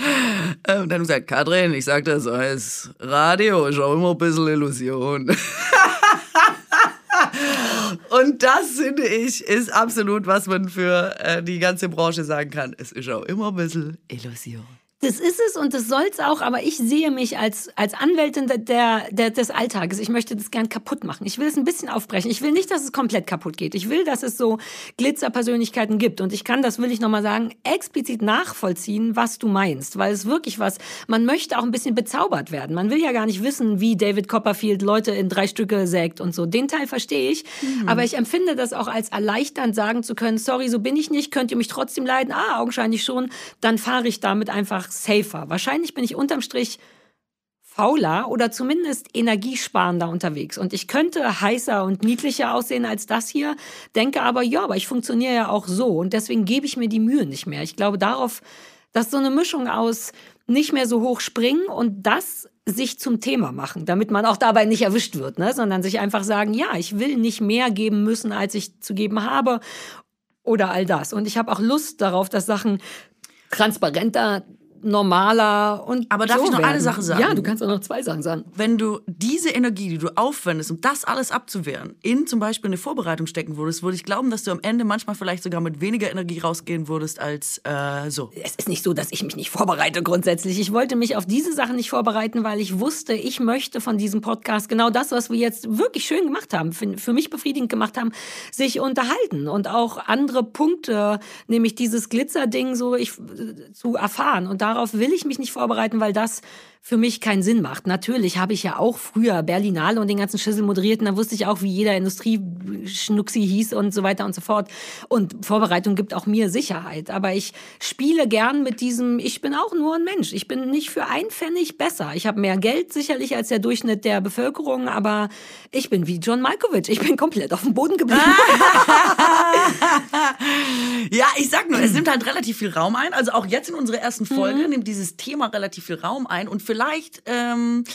Ähm, und dann hat gesagt, Kadrin, ich sagte so, es Radio ist auch immer ein bisschen Illusion. Und das, finde ich, ist absolut, was man für äh, die ganze Branche sagen kann. Es ist auch immer ein bisschen Illusion. Das ist es und das soll es auch, aber ich sehe mich als, als Anwältin der, der, des Alltages. Ich möchte das gern kaputt machen. Ich will es ein bisschen aufbrechen. Ich will nicht, dass es komplett kaputt geht. Ich will, dass es so Glitzerpersönlichkeiten gibt. Und ich kann, das will ich nochmal sagen, explizit nachvollziehen, was du meinst. Weil es wirklich was, man möchte auch ein bisschen bezaubert werden. Man will ja gar nicht wissen, wie David Copperfield Leute in drei Stücke sägt und so. Den Teil verstehe ich. Mhm. Aber ich empfinde das auch als erleichternd, sagen zu können, sorry, so bin ich nicht, könnt ihr mich trotzdem leiden? Ah, augenscheinlich schon. Dann fahre ich damit einfach safer. Wahrscheinlich bin ich unterm Strich fauler oder zumindest energiesparender unterwegs. Und ich könnte heißer und niedlicher aussehen als das hier, denke aber, ja, aber ich funktioniere ja auch so. Und deswegen gebe ich mir die Mühe nicht mehr. Ich glaube darauf, dass so eine Mischung aus nicht mehr so hoch springen und das sich zum Thema machen, damit man auch dabei nicht erwischt wird, ne? sondern sich einfach sagen, ja, ich will nicht mehr geben müssen, als ich zu geben habe oder all das. Und ich habe auch Lust darauf, dass Sachen transparenter normaler und Aber darf so ich noch werden. eine Sache sagen? Ja, du kannst auch noch zwei Sachen sagen. Wenn du diese Energie, die du aufwendest, um das alles abzuwehren, in zum Beispiel eine Vorbereitung stecken würdest, würde ich glauben, dass du am Ende manchmal vielleicht sogar mit weniger Energie rausgehen würdest als äh, so. Es ist nicht so, dass ich mich nicht vorbereite grundsätzlich. Ich wollte mich auf diese Sachen nicht vorbereiten, weil ich wusste, ich möchte von diesem Podcast genau das, was wir jetzt wirklich schön gemacht haben, für, für mich befriedigend gemacht haben, sich unterhalten und auch andere Punkte, nämlich dieses Glitzerding so ich, zu erfahren und darauf will ich mich nicht vorbereiten, weil das für mich keinen Sinn macht. Natürlich habe ich ja auch früher Berlinale und den ganzen Schüssel moderiert und da wusste ich auch, wie jeder Industrieschnucksi hieß und so weiter und so fort. Und Vorbereitung gibt auch mir Sicherheit. Aber ich spiele gern mit diesem, ich bin auch nur ein Mensch. Ich bin nicht für ein Pfennig besser. Ich habe mehr Geld sicherlich als der Durchschnitt der Bevölkerung, aber ich bin wie John Malkovich. Ich bin komplett auf dem Boden geblieben. [LAUGHS] ja, ich sag nur, es nimmt halt relativ viel Raum ein. Also auch jetzt in unserer ersten Folge mhm. nimmt dieses Thema relativ viel Raum ein und für vielleicht, ähm,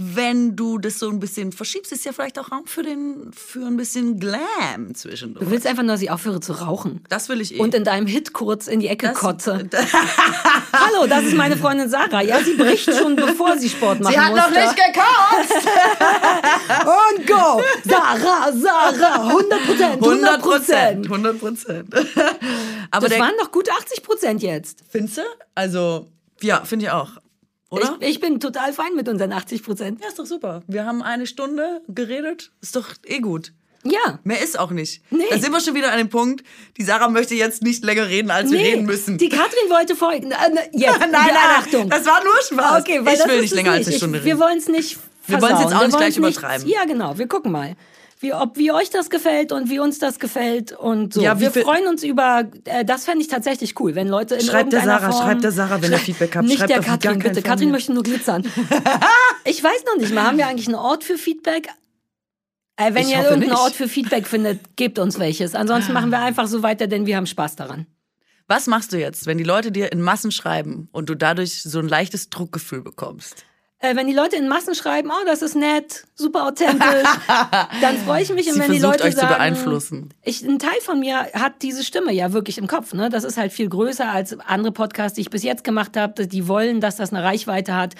wenn du das so ein bisschen verschiebst, ist ja vielleicht auch Raum für, den, für ein bisschen Glam zwischendurch. Du willst einfach nur, dass ich aufhöre zu rauchen. Das will ich eh. Und in deinem Hit kurz in die Ecke das, kotze. [LAUGHS] Hallo, das ist meine Freundin Sarah. Ja, sie bricht schon, bevor sie Sport machen Sie hat musste. noch nicht gekotzt. [LAUGHS] Und go. Sarah, Sarah. 100 Prozent. 100 Prozent. 100 Prozent. Aber das waren doch gut 80 Prozent jetzt. Findest du? Also, ja, finde ich auch. Oder? Ich, ich, bin total fein mit unseren 80 Prozent. Ja, ist doch super. Wir haben eine Stunde geredet. Ist doch eh gut. Ja. Mehr ist auch nicht. Nee. Da sind wir schon wieder an dem Punkt. Die Sarah möchte jetzt nicht länger reden, als nee. wir reden müssen. Die Katrin wollte vorhin. Äh, ne, [LAUGHS] jetzt. nein, nein, Achtung. Das war nur Spaß. Okay, weil ich will nicht länger nicht. als eine Stunde ich, reden. Wir wollen es nicht. Versauen. Wir wollen es jetzt auch nicht gleich übertreiben. ja, genau. Wir gucken mal wie, ob, wie euch das gefällt und wie uns das gefällt und so. Ja, wir freuen uns über, äh, das fände ich tatsächlich cool, wenn Leute in Schreibt der Sarah, Form, schreibt der Sarah, wenn ihr Feedback habt. Nicht schreibt der Katrin, bitte. Katrin möchte nur glitzern. [LAUGHS] ich weiß noch nicht mal, haben wir eigentlich einen Ort für Feedback? Äh, wenn ich ihr irgendeinen nicht. Ort für Feedback findet, gebt uns welches. Ansonsten machen wir einfach so weiter, denn wir haben Spaß daran. Was machst du jetzt, wenn die Leute dir in Massen schreiben und du dadurch so ein leichtes Druckgefühl bekommst? Äh, wenn die Leute in Massen schreiben, oh, das ist nett, super authentisch, [LAUGHS] dann freue ich mich. Sie wenn die Leute euch zu sagen, beeinflussen. Ich, ein Teil von mir hat diese Stimme ja wirklich im Kopf. Ne? Das ist halt viel größer als andere Podcasts, die ich bis jetzt gemacht habe. Die wollen, dass das eine Reichweite hat.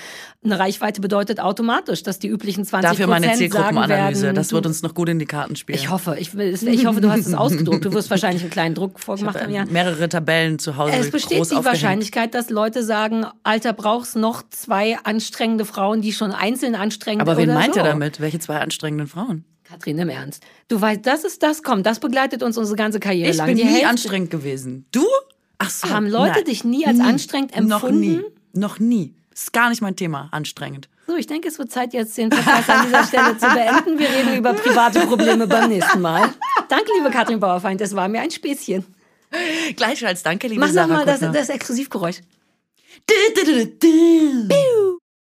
Eine Reichweite bedeutet automatisch, dass die üblichen 20 Dafür meine Zielgruppenanalyse. werden, Das wird uns noch gut in die Karten spielen. Ich hoffe, ich, ich hoffe, du hast es [LAUGHS] ausgedruckt. Du wirst wahrscheinlich einen kleinen Druck Ich vorgemacht habe haben. Ja. mehrere Tabellen zu Hause Es besteht die aufgehängt. Wahrscheinlichkeit, dass Leute sagen, Alter, brauchst noch zwei anstrengende Frauen, die schon einzeln anstrengend Aber wen meint so. ihr damit? Welche zwei anstrengenden Frauen? Katrin, im Ernst. Du weißt, das ist das, kommt, das begleitet uns unsere ganze Karriere Ich lang. bin Die nie Hälfte- anstrengend gewesen. Du? Ach so. Haben Leute nein. dich nie als anstrengend Noch empfunden? nie. Noch nie. Ist gar nicht mein Thema, anstrengend. So, ich denke, es wird Zeit, jetzt den Podcast an dieser Stelle zu beenden. Wir reden über private Probleme beim nächsten Mal. Danke, liebe Katrin Bauerfeind, es war mir ein Späßchen. Gleichfalls, danke, liebe Mach Sarah nochmal das, das Exklusivgeräusch. Du, du, du, du, du.